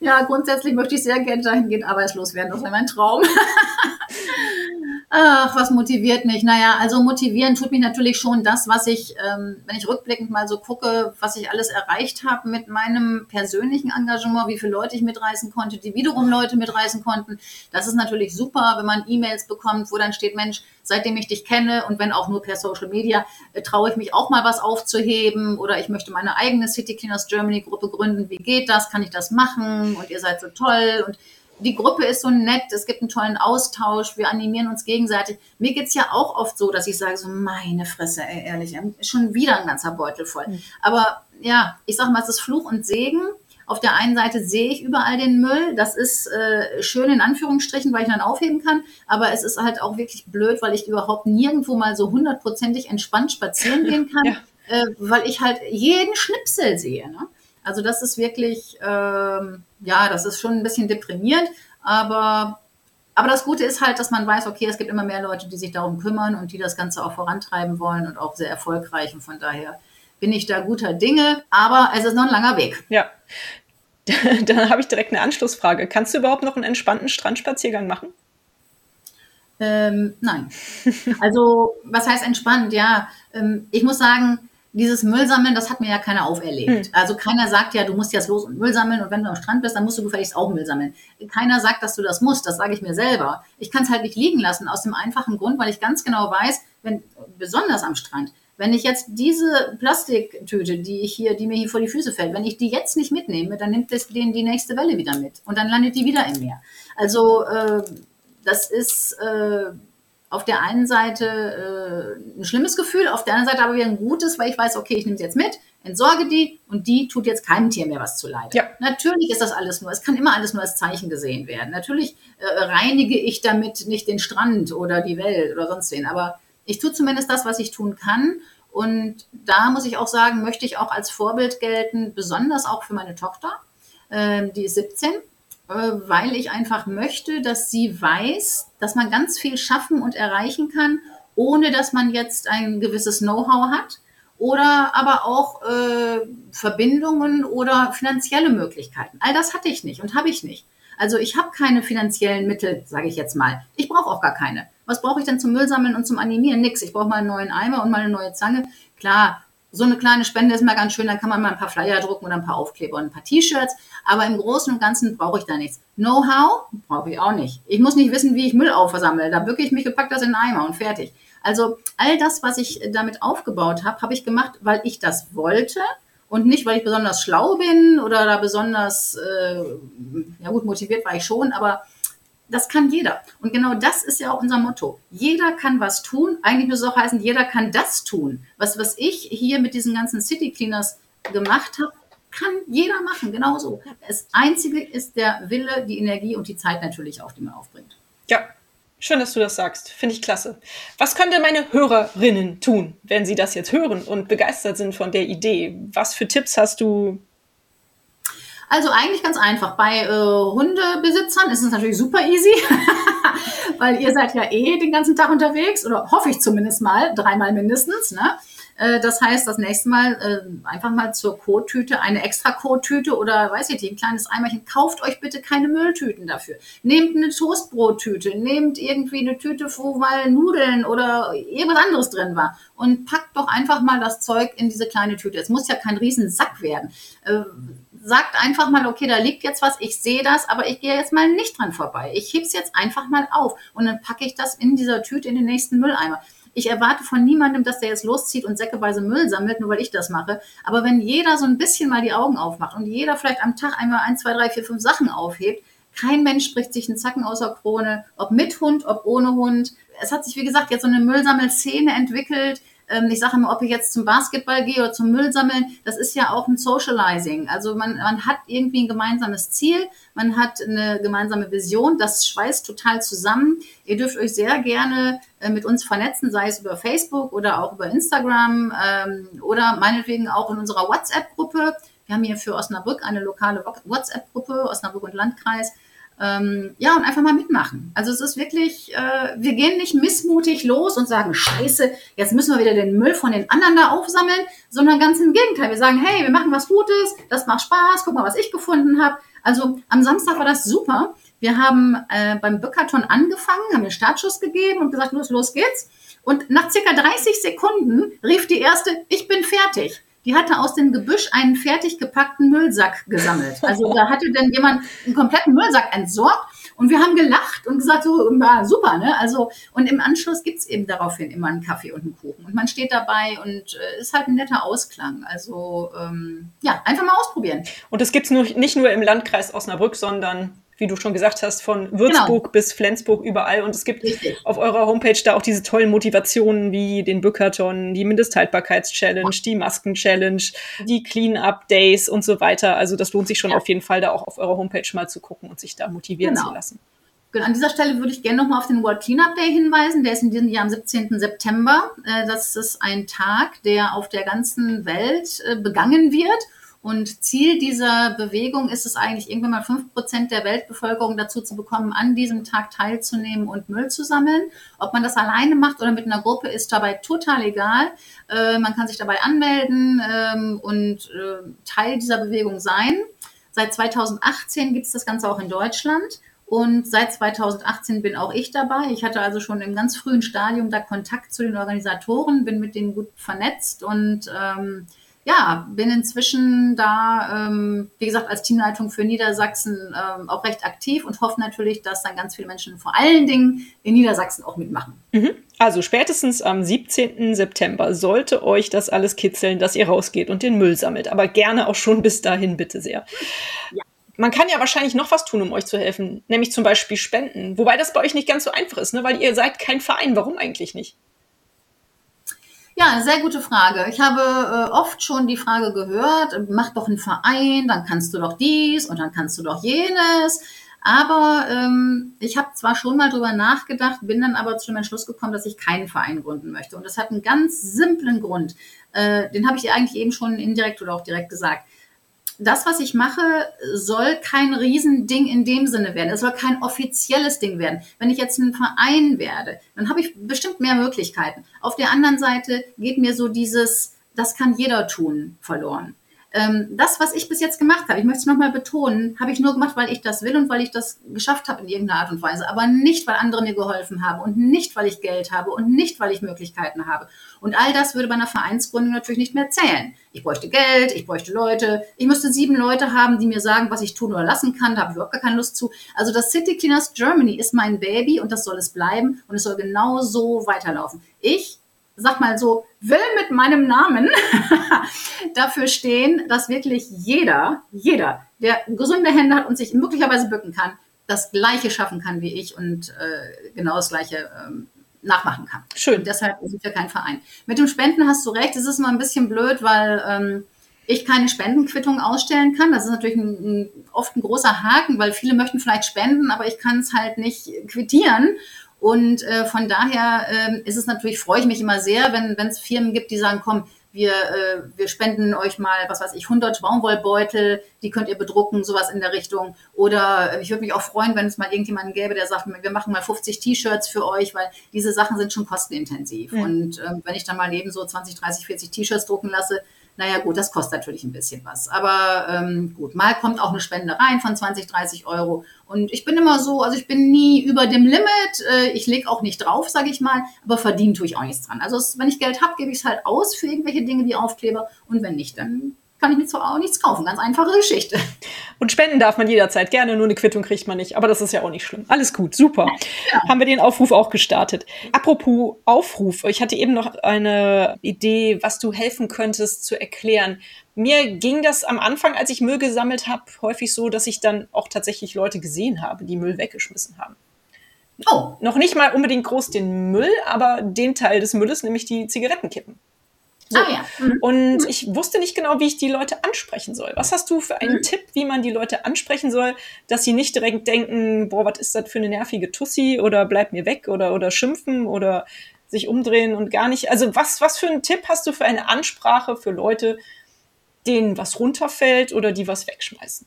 Ja, grundsätzlich möchte ich sehr gerne dahingehend arbeitslos werden. Das wäre mein Traum. Ach, was motiviert mich? Naja, also motivieren tut mich natürlich schon das, was ich, ähm, wenn ich rückblickend mal so gucke, was ich alles erreicht habe mit meinem persönlichen Engagement, wie viele Leute ich mitreißen konnte, die wiederum Leute mitreißen konnten. Das ist natürlich super, wenn man E-Mails bekommt, wo dann steht, Mensch, seitdem ich dich kenne und wenn auch nur per Social Media, äh, traue ich mich auch mal was aufzuheben oder ich möchte meine eigene City Cleaners Germany Gruppe gründen. Wie geht das? Kann ich das machen? Und ihr seid so toll und die Gruppe ist so nett, es gibt einen tollen Austausch, wir animieren uns gegenseitig. Mir geht's ja auch oft so, dass ich sage, so meine Fresse, ey, ehrlich, schon wieder ein ganzer Beutel voll. Mhm. Aber ja, ich sage mal, es ist Fluch und Segen. Auf der einen Seite sehe ich überall den Müll. Das ist äh, schön in Anführungsstrichen, weil ich dann aufheben kann. Aber es ist halt auch wirklich blöd, weil ich überhaupt nirgendwo mal so hundertprozentig entspannt spazieren gehen kann, ja. äh, weil ich halt jeden Schnipsel sehe. Ne? Also das ist wirklich, ähm, ja, das ist schon ein bisschen deprimierend, aber, aber das Gute ist halt, dass man weiß, okay, es gibt immer mehr Leute, die sich darum kümmern und die das Ganze auch vorantreiben wollen und auch sehr erfolgreich. Und von daher bin ich da guter Dinge, aber es ist noch ein langer Weg. Ja. Dann habe ich direkt eine Anschlussfrage. Kannst du überhaupt noch einen entspannten Strandspaziergang machen? Ähm, nein. Also, was heißt entspannt? Ja, ähm, ich muss sagen, dieses Müllsammeln, das hat mir ja keiner auferlegt. Hm. Also keiner sagt ja, du musst jetzt los und Müll sammeln und wenn du am Strand bist, dann musst du gefälligst auch Müll sammeln. Keiner sagt, dass du das musst, das sage ich mir selber. Ich kann es halt nicht liegen lassen, aus dem einfachen Grund, weil ich ganz genau weiß, wenn, besonders am Strand, wenn ich jetzt diese Plastiktüte, die ich hier, die mir hier vor die Füße fällt, wenn ich die jetzt nicht mitnehme, dann nimmt es den die nächste Welle wieder mit und dann landet die wieder im Meer. Also äh, das ist äh, auf der einen Seite äh, ein schlimmes Gefühl, auf der anderen Seite aber wieder ein gutes, weil ich weiß, okay, ich nehme es jetzt mit, entsorge die und die tut jetzt keinem Tier mehr was zu leid. Ja. Natürlich ist das alles nur, es kann immer alles nur als Zeichen gesehen werden. Natürlich äh, reinige ich damit nicht den Strand oder die Welt oder sonst wen, aber ich tue zumindest das, was ich tun kann. Und da muss ich auch sagen, möchte ich auch als Vorbild gelten, besonders auch für meine Tochter. Ähm, die ist 17 äh, weil ich einfach möchte, dass sie weiß, dass man ganz viel schaffen und erreichen kann, ohne dass man jetzt ein gewisses Know-how hat oder aber auch äh, Verbindungen oder finanzielle Möglichkeiten. All das hatte ich nicht und habe ich nicht. Also ich habe keine finanziellen Mittel, sage ich jetzt mal. Ich brauche auch gar keine. Was brauche ich denn zum Müllsammeln und zum Animieren? Nix. Ich brauche mal einen neuen Eimer und mal eine neue Zange. Klar, so eine kleine Spende ist mal ganz schön, dann kann man mal ein paar Flyer drucken oder ein paar Aufkleber und ein paar T-Shirts. Aber im Großen und Ganzen brauche ich da nichts. Know-how brauche ich auch nicht. Ich muss nicht wissen, wie ich Müll aufsammle. Da bücke ich mich, gepackt das in den Eimer und fertig. Also all das, was ich damit aufgebaut habe, habe ich gemacht, weil ich das wollte und nicht, weil ich besonders schlau bin oder da besonders, äh, ja gut, motiviert war ich schon, aber das kann jeder. Und genau das ist ja auch unser Motto. Jeder kann was tun. Eigentlich muss es auch heißen, jeder kann das tun. Was, was ich hier mit diesen ganzen City Cleaners gemacht habe, kann jeder machen, genauso. Das Einzige ist der Wille, die Energie und die Zeit natürlich auch, die man aufbringt. Ja, schön, dass du das sagst. Finde ich klasse. Was könnte meine Hörerinnen tun, wenn sie das jetzt hören und begeistert sind von der Idee? Was für Tipps hast du also eigentlich ganz einfach. Bei äh, Hundebesitzern ist es natürlich super easy, weil ihr seid ja eh den ganzen Tag unterwegs oder hoffe ich zumindest mal, dreimal mindestens. Ne? Äh, das heißt, das nächste Mal äh, einfach mal zur Kottüte eine extra Kottüte oder weiß ich nicht, ein kleines Eimerchen. Kauft euch bitte keine Mülltüten dafür. Nehmt eine Toastbrottüte, nehmt irgendwie eine Tüte, wo mal Nudeln oder irgendwas anderes drin war und packt doch einfach mal das Zeug in diese kleine Tüte. Es muss ja kein Riesensack werden. Äh, sagt einfach mal, okay, da liegt jetzt was, ich sehe das, aber ich gehe jetzt mal nicht dran vorbei. Ich heb's jetzt einfach mal auf und dann packe ich das in dieser Tüte in den nächsten Mülleimer. Ich erwarte von niemandem, dass der jetzt loszieht und säckeweise Müll sammelt, nur weil ich das mache. Aber wenn jeder so ein bisschen mal die Augen aufmacht und jeder vielleicht am Tag einmal ein, zwei, drei, vier, fünf Sachen aufhebt, kein Mensch spricht sich einen Zacken außer Krone, ob mit Hund, ob ohne Hund. Es hat sich, wie gesagt, jetzt so eine Müllsammelszene entwickelt ich sage immer, ob ich jetzt zum Basketball gehe oder zum Müllsammeln, das ist ja auch ein Socializing. Also man, man hat irgendwie ein gemeinsames Ziel, man hat eine gemeinsame Vision, das schweißt total zusammen. Ihr dürft euch sehr gerne äh, mit uns vernetzen, sei es über Facebook oder auch über Instagram ähm, oder meinetwegen auch in unserer WhatsApp-Gruppe. Wir haben hier für Osnabrück eine lokale WhatsApp-Gruppe, Osnabrück und Landkreis. Ähm, ja, und einfach mal mitmachen. Also es ist wirklich, äh, wir gehen nicht missmutig los und sagen, scheiße, jetzt müssen wir wieder den Müll von den anderen da aufsammeln, sondern ganz im Gegenteil. Wir sagen, hey, wir machen was Gutes, das macht Spaß, guck mal, was ich gefunden habe. Also am Samstag war das super. Wir haben äh, beim Böckerton angefangen, haben den Startschuss gegeben und gesagt, los, los geht's. Und nach circa 30 Sekunden rief die erste, ich bin fertig. Die hatte aus dem Gebüsch einen fertig gepackten Müllsack gesammelt. Also da hatte dann jemand einen kompletten Müllsack entsorgt und wir haben gelacht und gesagt, so, war super, ne? Also, und im Anschluss gibt's eben daraufhin immer einen Kaffee und einen Kuchen. Und man steht dabei und äh, ist halt ein netter Ausklang. Also, ähm, ja, einfach mal ausprobieren. Und das gibt's nur, nicht nur im Landkreis Osnabrück, sondern wie du schon gesagt hast, von Würzburg genau. bis Flensburg überall. Und es gibt Richtig. auf eurer Homepage da auch diese tollen Motivationen wie den Bückerton, die Mindesthaltbarkeitschallenge, die Masken-Challenge, die Clean-Up-Days und so weiter. Also das lohnt sich schon ja. auf jeden Fall, da auch auf eurer Homepage mal zu gucken und sich da motivieren genau. zu lassen. Genau, an dieser Stelle würde ich gerne nochmal auf den World Cleanup Day hinweisen. Der ist in diesem Jahr am 17. September. Äh, das ist ein Tag, der auf der ganzen Welt äh, begangen wird und Ziel dieser Bewegung ist es eigentlich, irgendwann mal fünf Prozent der Weltbevölkerung dazu zu bekommen, an diesem Tag teilzunehmen und Müll zu sammeln. Ob man das alleine macht oder mit einer Gruppe, ist dabei total egal. Äh, man kann sich dabei anmelden ähm, und äh, Teil dieser Bewegung sein. Seit 2018 gibt es das Ganze auch in Deutschland. Und seit 2018 bin auch ich dabei. Ich hatte also schon im ganz frühen Stadium da Kontakt zu den Organisatoren, bin mit denen gut vernetzt und ähm, ja, bin inzwischen da, ähm, wie gesagt, als Teamleitung für Niedersachsen ähm, auch recht aktiv und hoffe natürlich, dass dann ganz viele Menschen vor allen Dingen in Niedersachsen auch mitmachen. Mhm. Also spätestens am 17. September sollte euch das alles kitzeln, dass ihr rausgeht und den Müll sammelt. Aber gerne auch schon bis dahin, bitte sehr. Ja. Man kann ja wahrscheinlich noch was tun, um euch zu helfen, nämlich zum Beispiel spenden. Wobei das bei euch nicht ganz so einfach ist, ne? weil ihr seid kein Verein. Warum eigentlich nicht? Ja, sehr gute Frage. Ich habe äh, oft schon die Frage gehört, mach doch einen Verein, dann kannst du doch dies und dann kannst du doch jenes. Aber ähm, ich habe zwar schon mal drüber nachgedacht, bin dann aber zu dem Entschluss gekommen, dass ich keinen Verein gründen möchte. Und das hat einen ganz simplen Grund. Äh, den habe ich dir eigentlich eben schon indirekt oder auch direkt gesagt das, was ich mache, soll kein Riesending in dem Sinne werden. Es soll kein offizielles Ding werden. Wenn ich jetzt ein Verein werde, dann habe ich bestimmt mehr Möglichkeiten. Auf der anderen Seite geht mir so dieses, das kann jeder tun, verloren. Ähm, das, was ich bis jetzt gemacht habe, ich möchte es nochmal betonen, habe ich nur gemacht, weil ich das will und weil ich das geschafft habe in irgendeiner Art und Weise, aber nicht, weil andere mir geholfen haben und nicht, weil ich Geld habe und nicht, weil ich Möglichkeiten habe. Und all das würde bei einer Vereinsgründung natürlich nicht mehr zählen. Ich bräuchte Geld, ich bräuchte Leute, ich müsste sieben Leute haben, die mir sagen, was ich tun oder lassen kann, da habe ich überhaupt gar keine Lust zu. Also das City Cleaners Germany ist mein Baby und das soll es bleiben und es soll genau so weiterlaufen. Ich sag mal so, will mit meinem Namen dafür stehen, dass wirklich jeder, jeder, der gesunde Hände hat und sich möglicherweise bücken kann, das Gleiche schaffen kann wie ich und äh, genau das Gleiche ähm, nachmachen kann. Schön. Und deshalb sind wir kein Verein. Mit dem Spenden hast du recht. Es ist immer ein bisschen blöd, weil ähm, ich keine Spendenquittung ausstellen kann. Das ist natürlich ein, ein, oft ein großer Haken, weil viele möchten vielleicht spenden, aber ich kann es halt nicht quittieren. Und äh, von daher äh, ist es natürlich, freue ich mich immer sehr, wenn es Firmen gibt, die sagen, komm, wir, äh, wir spenden euch mal, was weiß ich, 100 Baumwollbeutel, die könnt ihr bedrucken, sowas in der Richtung. Oder äh, ich würde mich auch freuen, wenn es mal irgendjemanden gäbe, der sagt, wir machen mal 50 T-Shirts für euch, weil diese Sachen sind schon kostenintensiv. Mhm. Und äh, wenn ich dann mal eben so 20, 30, 40 T-Shirts drucken lasse, naja gut, das kostet natürlich ein bisschen was. Aber ähm, gut, mal kommt auch eine Spende rein von 20, 30 Euro. Und ich bin immer so, also ich bin nie über dem Limit. Äh, ich lege auch nicht drauf, sage ich mal, aber verdienen tue ich auch nichts dran. Also es, wenn ich Geld habe, gebe ich es halt aus für irgendwelche Dinge wie Aufkleber. Und wenn nicht, dann kann ich mir zwar auch nichts kaufen. Ganz einfache Geschichte. Und spenden darf man jederzeit gerne, nur eine Quittung kriegt man nicht. Aber das ist ja auch nicht schlimm. Alles gut, super. Ja. Haben wir den Aufruf auch gestartet. Apropos Aufruf, ich hatte eben noch eine Idee, was du helfen könntest zu erklären. Mir ging das am Anfang, als ich Müll gesammelt habe, häufig so, dass ich dann auch tatsächlich Leute gesehen habe, die Müll weggeschmissen haben. Oh. Noch nicht mal unbedingt groß den Müll, aber den Teil des Mülles, nämlich die Zigarettenkippen. So. Ah, ja. Mhm. Und mhm. ich wusste nicht genau, wie ich die Leute ansprechen soll. Was hast du für einen mhm. Tipp, wie man die Leute ansprechen soll, dass sie nicht direkt denken, boah, was ist das für eine nervige Tussi oder bleib mir weg oder, oder schimpfen oder sich umdrehen und gar nicht. Also was, was für einen Tipp hast du für eine Ansprache für Leute, denen was runterfällt oder die was wegschmeißen?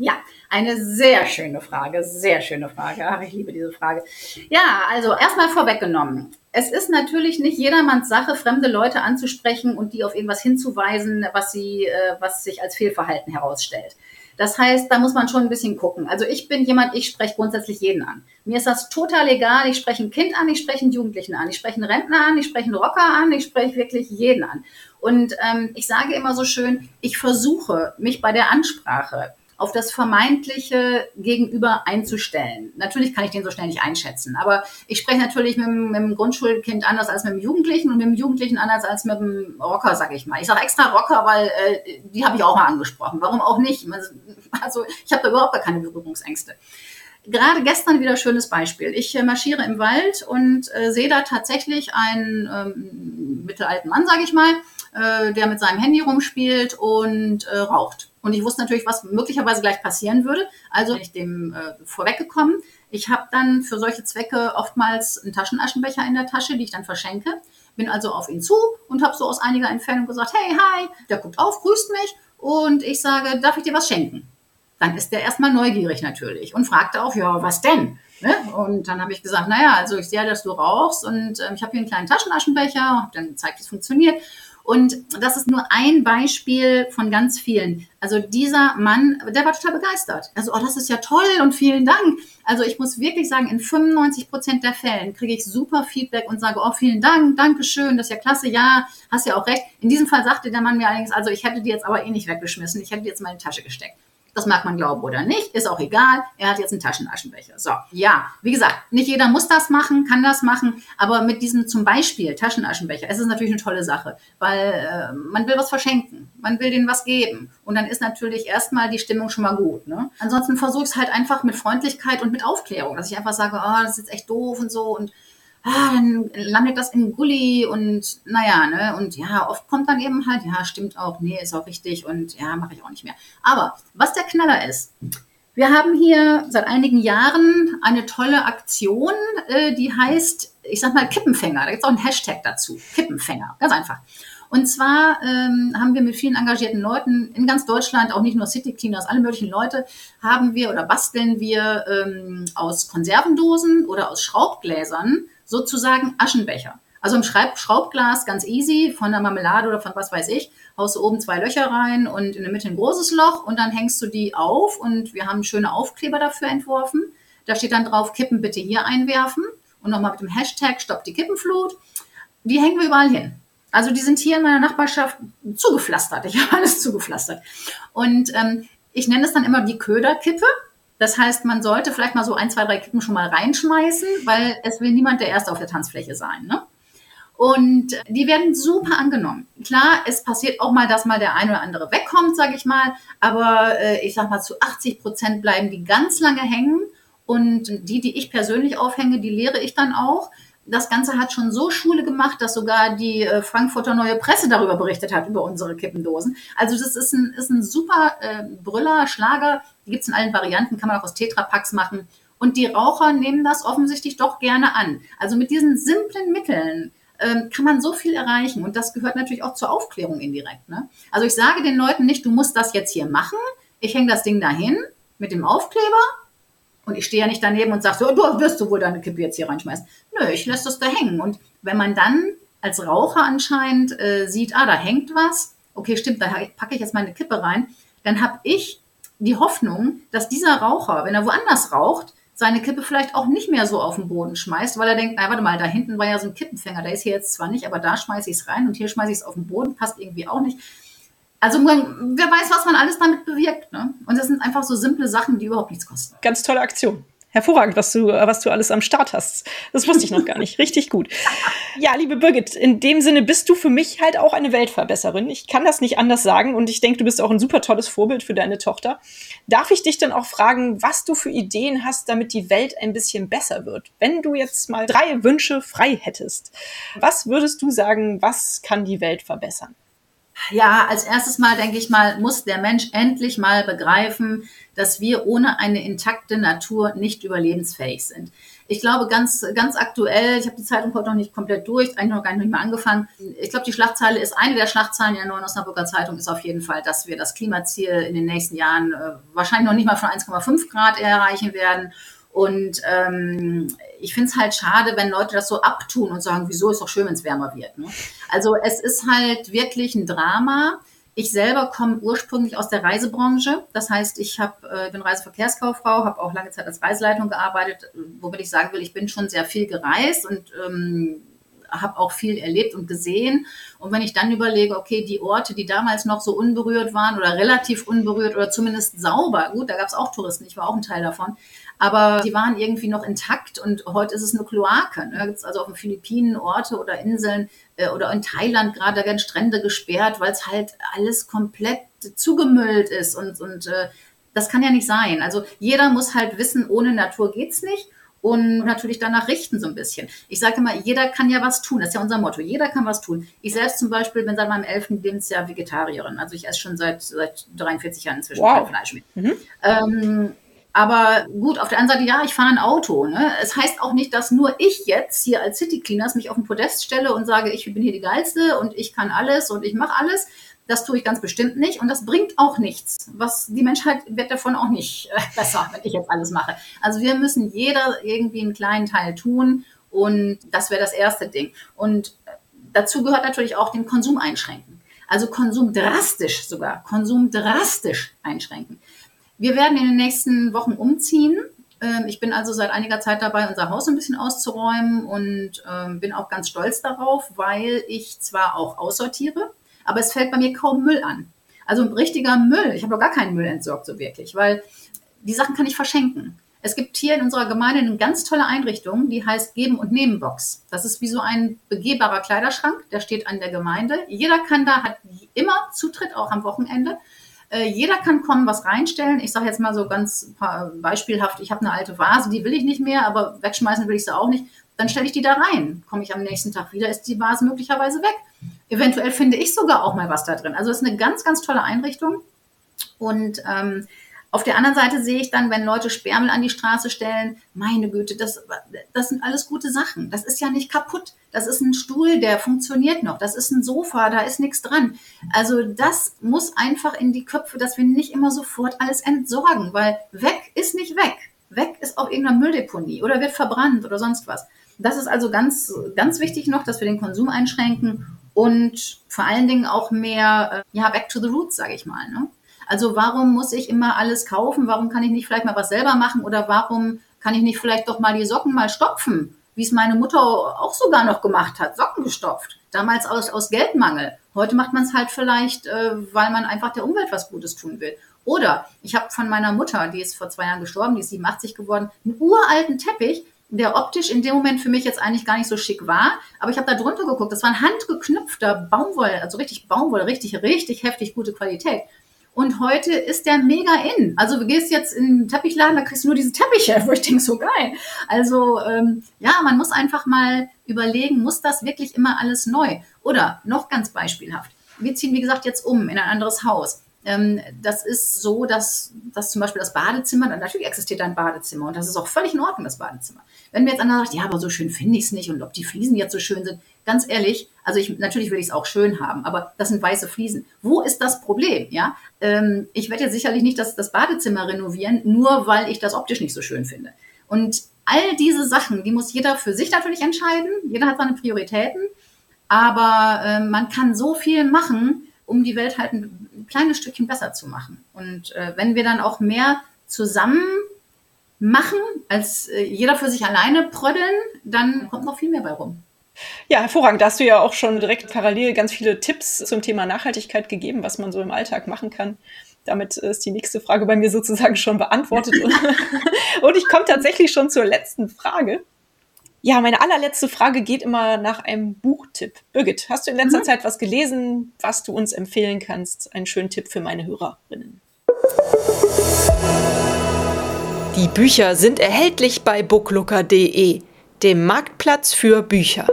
Ja, eine sehr schöne Frage, sehr schöne Frage. Ach, ich liebe diese Frage. Ja, also erstmal vorweggenommen. Es ist natürlich nicht jedermanns Sache, fremde Leute anzusprechen und die auf irgendwas hinzuweisen, was sie, äh, was sich als Fehlverhalten herausstellt. Das heißt, da muss man schon ein bisschen gucken. Also ich bin jemand, ich spreche grundsätzlich jeden an. Mir ist das total egal. Ich spreche ein Kind an, ich spreche einen Jugendlichen an, ich spreche einen Rentner an, ich spreche einen Rocker an, ich spreche wirklich jeden an. Und ähm, ich sage immer so schön, ich versuche mich bei der Ansprache auf das vermeintliche Gegenüber einzustellen. Natürlich kann ich den so schnell nicht einschätzen, aber ich spreche natürlich mit, mit dem Grundschulkind anders als mit dem Jugendlichen und mit dem Jugendlichen anders als mit dem Rocker, sage ich mal. Ich sage extra Rocker, weil äh, die habe ich auch mal angesprochen. Warum auch nicht? Also ich habe da überhaupt gar keine Berührungsängste gerade gestern wieder schönes Beispiel. Ich äh, marschiere im Wald und äh, sehe da tatsächlich einen ähm, mittelalten Mann, sage ich mal, äh, der mit seinem Handy rumspielt und äh, raucht. Und ich wusste natürlich, was möglicherweise gleich passieren würde. Also bin ich dem äh, vorweggekommen. Ich habe dann für solche Zwecke oftmals einen Taschenaschenbecher in der Tasche, die ich dann verschenke. Bin also auf ihn zu und habe so aus einiger Entfernung gesagt, hey, hi. Der guckt auf, grüßt mich und ich sage, darf ich dir was schenken? Dann ist der erstmal neugierig natürlich und fragte auch, ja, was denn? Ne? Und dann habe ich gesagt, naja, also ich sehe, dass du rauchst und äh, ich habe hier einen kleinen Taschenaschenbecher, habe dann gezeigt, wie es funktioniert. Und das ist nur ein Beispiel von ganz vielen. Also dieser Mann, der war total begeistert. Also, oh, das ist ja toll und vielen Dank. Also ich muss wirklich sagen, in 95 Prozent der Fällen kriege ich super Feedback und sage, oh, vielen Dank, danke schön, das ist ja klasse, ja, hast ja auch recht. In diesem Fall sagte der Mann mir allerdings, also ich hätte die jetzt aber eh nicht weggeschmissen, ich hätte die jetzt in meine Tasche gesteckt. Das mag man glauben oder nicht, ist auch egal. Er hat jetzt einen Taschenaschenbecher. So, ja, wie gesagt, nicht jeder muss das machen, kann das machen, aber mit diesem zum Beispiel Taschenaschenbecher, es ist natürlich eine tolle Sache, weil äh, man will was verschenken, man will denen was geben und dann ist natürlich erstmal die Stimmung schon mal gut. Ne? Ansonsten versuche ich es halt einfach mit Freundlichkeit und mit Aufklärung, dass ich einfach sage, oh, das ist jetzt echt doof und so und ah, dann landet das im Gully und naja, ne, und ja, oft kommt dann eben halt, ja, stimmt auch, nee, ist auch richtig und ja, mache ich auch nicht mehr. Aber was der Knaller ist, wir haben hier seit einigen Jahren eine tolle Aktion, äh, die heißt, ich sag mal, Kippenfänger. Da gibt es auch einen Hashtag dazu. Kippenfänger, ganz einfach. Und zwar ähm, haben wir mit vielen engagierten Leuten in ganz Deutschland, auch nicht nur City Cleaners, alle möglichen Leute, haben wir oder basteln wir ähm, aus Konservendosen oder aus Schraubgläsern sozusagen Aschenbecher. Also im Schraubglas ganz easy, von der Marmelade oder von was weiß ich, haust du oben zwei Löcher rein und in der Mitte ein großes Loch und dann hängst du die auf und wir haben schöne Aufkleber dafür entworfen. Da steht dann drauf, Kippen bitte hier einwerfen und nochmal mit dem Hashtag Stopp die Kippenflut. Die hängen wir überall hin. Also die sind hier in meiner Nachbarschaft zugepflastert. Ich habe alles zugepflastert. Und ähm, ich nenne es dann immer die Köderkippe. Das heißt, man sollte vielleicht mal so ein, zwei, drei Kippen schon mal reinschmeißen, weil es will niemand der Erste auf der Tanzfläche sein. Ne? Und die werden super angenommen. Klar, es passiert auch mal, dass mal der eine oder andere wegkommt, sage ich mal. Aber äh, ich sag mal, zu 80 Prozent bleiben die ganz lange hängen. Und die, die ich persönlich aufhänge, die lehre ich dann auch das Ganze hat schon so Schule gemacht, dass sogar die äh, Frankfurter Neue Presse darüber berichtet hat, über unsere Kippendosen. Also das ist ein, ist ein super äh, Brüller, Schlager, die gibt's in allen Varianten, kann man auch aus Tetrapacks machen. Und die Raucher nehmen das offensichtlich doch gerne an. Also mit diesen simplen Mitteln ähm, kann man so viel erreichen. Und das gehört natürlich auch zur Aufklärung indirekt. Ne? Also ich sage den Leuten nicht, du musst das jetzt hier machen. Ich hänge das Ding dahin mit dem Aufkleber und ich stehe ja nicht daneben und sage so, du wirst du wohl deine Kippe jetzt hier reinschmeißen. Nö, ich lasse das da hängen. Und wenn man dann als Raucher anscheinend äh, sieht, ah, da hängt was, okay, stimmt, da packe ich jetzt meine Kippe rein, dann habe ich die Hoffnung, dass dieser Raucher, wenn er woanders raucht, seine Kippe vielleicht auch nicht mehr so auf den Boden schmeißt, weil er denkt, na warte mal, da hinten war ja so ein Kippenfänger, der ist hier jetzt zwar nicht, aber da schmeiße ich es rein und hier schmeiße ich es auf den Boden, passt irgendwie auch nicht. Also man, wer weiß, was man alles damit bewirkt. Ne? Und das sind einfach so simple Sachen, die überhaupt nichts kosten. Ganz tolle Aktion. Hervorragend, was du, was du alles am Start hast. Das wusste ich noch gar nicht. Richtig gut. Ja, liebe Birgit, in dem Sinne bist du für mich halt auch eine Weltverbesserin. Ich kann das nicht anders sagen und ich denke, du bist auch ein super tolles Vorbild für deine Tochter. Darf ich dich dann auch fragen, was du für Ideen hast, damit die Welt ein bisschen besser wird? Wenn du jetzt mal drei Wünsche frei hättest, was würdest du sagen, was kann die Welt verbessern? Ja, als erstes Mal denke ich mal, muss der Mensch endlich mal begreifen, dass wir ohne eine intakte Natur nicht überlebensfähig sind. Ich glaube, ganz, ganz aktuell, ich habe die Zeitung heute noch nicht komplett durch, eigentlich noch gar nicht mehr angefangen. Ich glaube, die Schlagzeile ist, eine der Schlagzeilen der neuen Osnabrücker Zeitung ist auf jeden Fall, dass wir das Klimaziel in den nächsten Jahren äh, wahrscheinlich noch nicht mal von 1,5 Grad erreichen werden. Und ähm, ich finde es halt schade, wenn Leute das so abtun und sagen, wieso ist doch schön, wenn es wärmer wird. Ne? Also es ist halt wirklich ein Drama. Ich selber komme ursprünglich aus der Reisebranche. Das heißt, ich hab, äh, bin Reiseverkehrskauffrau, habe auch lange Zeit als Reiseleitung gearbeitet, womit ich sagen will, ich bin schon sehr viel gereist und ähm, habe auch viel erlebt und gesehen. Und wenn ich dann überlege, okay, die Orte, die damals noch so unberührt waren oder relativ unberührt oder zumindest sauber, gut, da gab es auch Touristen, ich war auch ein Teil davon, aber die waren irgendwie noch intakt und heute ist es eine Kloake. Ne? Da also auf den Philippinen Orte oder Inseln äh, oder in Thailand gerade, werden Strände gesperrt, weil es halt alles komplett zugemüllt ist und, und äh, das kann ja nicht sein. Also jeder muss halt wissen, ohne Natur geht's nicht und natürlich danach richten so ein bisschen. Ich sage immer, jeder kann ja was tun. Das ist ja unser Motto. Jeder kann was tun. Ich selbst zum Beispiel bin seit meinem elften Lebensjahr Vegetarierin. Also ich esse schon seit, seit 43 Jahren inzwischen wow. kein Fleisch mehr. Mhm. Ähm, aber gut, auf der anderen Seite, ja, ich fahre ein Auto. Ne? Es heißt auch nicht, dass nur ich jetzt hier als City Cleaners mich auf den Podest stelle und sage, ich bin hier die Geilste und ich kann alles und ich mache alles. Das tue ich ganz bestimmt nicht und das bringt auch nichts. Was die Menschheit wird davon auch nicht äh, besser, wenn ich jetzt alles mache. Also wir müssen jeder irgendwie einen kleinen Teil tun und das wäre das erste Ding. Und äh, dazu gehört natürlich auch den Konsum einschränken. Also Konsum drastisch sogar, Konsum drastisch einschränken. Wir werden in den nächsten Wochen umziehen. Ähm, ich bin also seit einiger Zeit dabei, unser Haus ein bisschen auszuräumen und ähm, bin auch ganz stolz darauf, weil ich zwar auch aussortiere, aber es fällt bei mir kaum Müll an. Also ein richtiger Müll. Ich habe doch gar keinen Müll entsorgt so wirklich, weil die Sachen kann ich verschenken. Es gibt hier in unserer Gemeinde eine ganz tolle Einrichtung, die heißt Geben- und Nehmen-Box. Das ist wie so ein begehbarer Kleiderschrank, der steht an der Gemeinde. Jeder kann da, hat immer Zutritt, auch am Wochenende. Äh, jeder kann kommen, was reinstellen. Ich sage jetzt mal so ganz beispielhaft, ich habe eine alte Vase, die will ich nicht mehr, aber wegschmeißen will ich sie auch nicht. Dann stelle ich die da rein. Komme ich am nächsten Tag wieder, ist die Vase möglicherweise weg. Eventuell finde ich sogar auch mal was da drin. Also es ist eine ganz, ganz tolle Einrichtung. Und ähm, auf der anderen Seite sehe ich dann, wenn Leute Sperrmüll an die Straße stellen, meine Güte, das, das sind alles gute Sachen. Das ist ja nicht kaputt. Das ist ein Stuhl, der funktioniert noch. Das ist ein Sofa, da ist nichts dran. Also das muss einfach in die Köpfe, dass wir nicht immer sofort alles entsorgen, weil weg ist nicht weg. Weg ist auf irgendeiner Mülldeponie oder wird verbrannt oder sonst was. Das ist also ganz, ganz wichtig noch, dass wir den Konsum einschränken und vor allen Dingen auch mehr, äh, ja, back to the roots, sage ich mal. Ne? Also warum muss ich immer alles kaufen? Warum kann ich nicht vielleicht mal was selber machen? Oder warum kann ich nicht vielleicht doch mal die Socken mal stopfen? Wie es meine Mutter auch sogar noch gemacht hat, Socken gestopft. Damals aus, aus Geldmangel. Heute macht man es halt vielleicht, äh, weil man einfach der Umwelt was Gutes tun will. Oder ich habe von meiner Mutter, die ist vor zwei Jahren gestorben, die ist 87 geworden, einen uralten Teppich, der optisch in dem Moment für mich jetzt eigentlich gar nicht so schick war. Aber ich habe da drunter geguckt. Das war ein handgeknüpfter Baumwolle, also richtig Baumwolle, richtig, richtig heftig gute Qualität. Und heute ist der mega in. Also du gehst jetzt in den Teppichladen, da kriegst du nur diese Teppiche, wo ich denke, so geil. Also ähm, ja, man muss einfach mal überlegen, muss das wirklich immer alles neu? Oder noch ganz beispielhaft. Wir ziehen, wie gesagt, jetzt um in ein anderes Haus. Ähm, das ist so, dass, dass zum Beispiel das Badezimmer, natürlich existiert ein Badezimmer und das ist auch völlig in Ordnung, das Badezimmer. Wenn mir jetzt einer sagt, ja, aber so schön finde ich es nicht und ob die Fliesen jetzt so schön sind, ganz ehrlich, also ich, natürlich will ich es auch schön haben, aber das sind weiße Fliesen. Wo ist das Problem? Ja, ähm, ich werde jetzt sicherlich nicht das, das Badezimmer renovieren, nur weil ich das optisch nicht so schön finde. Und all diese Sachen, die muss jeder für sich natürlich entscheiden. Jeder hat seine Prioritäten, aber äh, man kann so viel machen, um die Welt halt ein kleines Stückchen besser zu machen. Und äh, wenn wir dann auch mehr zusammen machen, als äh, jeder für sich alleine prödeln, dann kommt noch viel mehr bei rum. Ja, hervorragend. Da hast du ja auch schon direkt parallel ganz viele Tipps zum Thema Nachhaltigkeit gegeben, was man so im Alltag machen kann. Damit ist die nächste Frage bei mir sozusagen schon beantwortet. Und ich komme tatsächlich schon zur letzten Frage. Ja, meine allerletzte Frage geht immer nach einem Buchtipp. Birgit, hast du in letzter mhm. Zeit was gelesen, was du uns empfehlen kannst? Einen schönen Tipp für meine Hörerinnen. Die Bücher sind erhältlich bei booklooker.de, dem Marktplatz für Bücher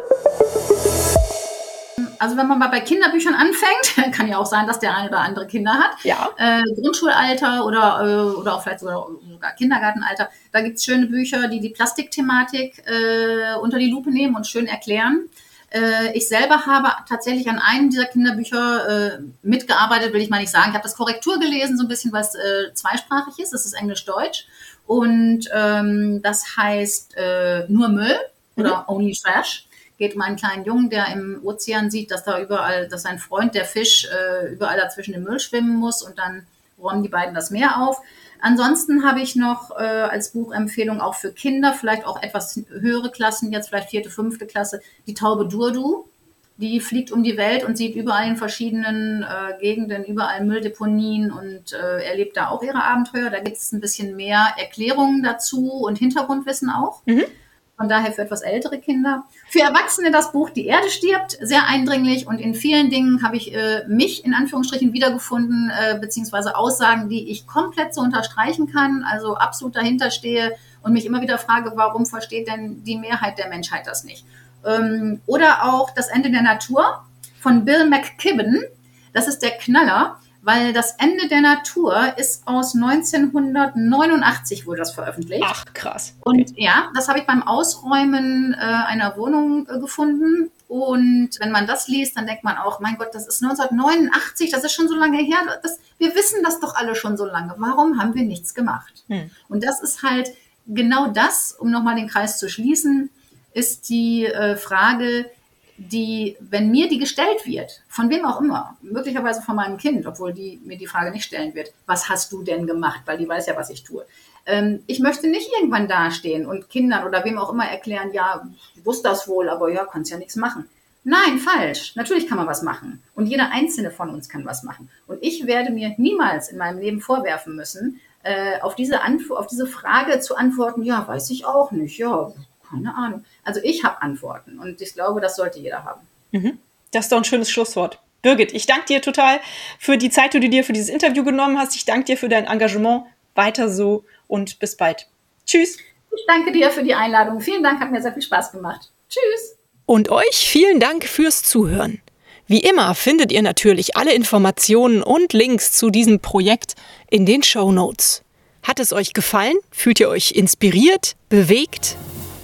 Also wenn man mal bei Kinderbüchern anfängt, kann ja auch sein, dass der eine oder andere Kinder hat. Ja. Äh, Grundschulalter oder, äh, oder auch vielleicht sogar, sogar Kindergartenalter. Da gibt es schöne Bücher, die die Plastikthematik äh, unter die Lupe nehmen und schön erklären. Äh, ich selber habe tatsächlich an einem dieser Kinderbücher äh, mitgearbeitet, will ich mal nicht sagen. Ich habe das Korrektur gelesen, so ein bisschen, weil es äh, zweisprachig ist. Es ist Englisch-Deutsch. Und ähm, das heißt nur Müll oder mhm. Only Trash. Geht um einen kleinen Jungen, der im Ozean sieht, dass da überall, dass sein Freund, der Fisch, äh, überall dazwischen im Müll schwimmen muss und dann räumen die beiden das Meer auf. Ansonsten habe ich noch äh, als Buchempfehlung auch für Kinder, vielleicht auch etwas höhere Klassen, jetzt vielleicht vierte, fünfte Klasse, die Taube Durdu. Die fliegt um die Welt und sieht überall in verschiedenen äh, Gegenden, überall Mülldeponien und äh, erlebt da auch ihre Abenteuer. Da gibt es ein bisschen mehr Erklärungen dazu und Hintergrundwissen auch. Mhm. Von daher für etwas ältere Kinder. Für Erwachsene das Buch Die Erde stirbt, sehr eindringlich und in vielen Dingen habe ich äh, mich in Anführungsstrichen wiedergefunden, äh, beziehungsweise Aussagen, die ich komplett so unterstreichen kann, also absolut dahinter stehe und mich immer wieder frage, warum versteht denn die Mehrheit der Menschheit das nicht? Ähm, oder auch Das Ende der Natur von Bill McKibben. Das ist der Knaller weil das Ende der Natur ist aus 1989 wurde das veröffentlicht. Ach, krass. Okay. Und ja, das habe ich beim Ausräumen äh, einer Wohnung äh, gefunden. Und wenn man das liest, dann denkt man auch, mein Gott, das ist 1989, das ist schon so lange her. Das, wir wissen das doch alle schon so lange. Warum haben wir nichts gemacht? Hm. Und das ist halt genau das, um nochmal den Kreis zu schließen, ist die äh, Frage, die, wenn mir die gestellt wird, von wem auch immer, möglicherweise von meinem Kind, obwohl die mir die Frage nicht stellen wird, was hast du denn gemacht, weil die weiß ja, was ich tue. Ähm, ich möchte nicht irgendwann dastehen und Kindern oder wem auch immer erklären, ja, ich wusste das wohl, aber ja, kannst ja nichts machen. Nein, falsch. Natürlich kann man was machen. Und jeder einzelne von uns kann was machen. Und ich werde mir niemals in meinem Leben vorwerfen müssen, äh, auf, diese auf diese Frage zu antworten, ja, weiß ich auch nicht, ja, keine Ahnung. Also ich habe Antworten und ich glaube, das sollte jeder haben. Mhm. Das ist doch ein schönes Schlusswort. Birgit, ich danke dir total für die Zeit, die du dir für dieses Interview genommen hast. Ich danke dir für dein Engagement. Weiter so und bis bald. Tschüss. Ich danke dir für die Einladung. Vielen Dank, hat mir sehr viel Spaß gemacht. Tschüss. Und euch vielen Dank fürs Zuhören. Wie immer findet ihr natürlich alle Informationen und Links zu diesem Projekt in den Show Notes. Hat es euch gefallen? Fühlt ihr euch inspiriert, bewegt?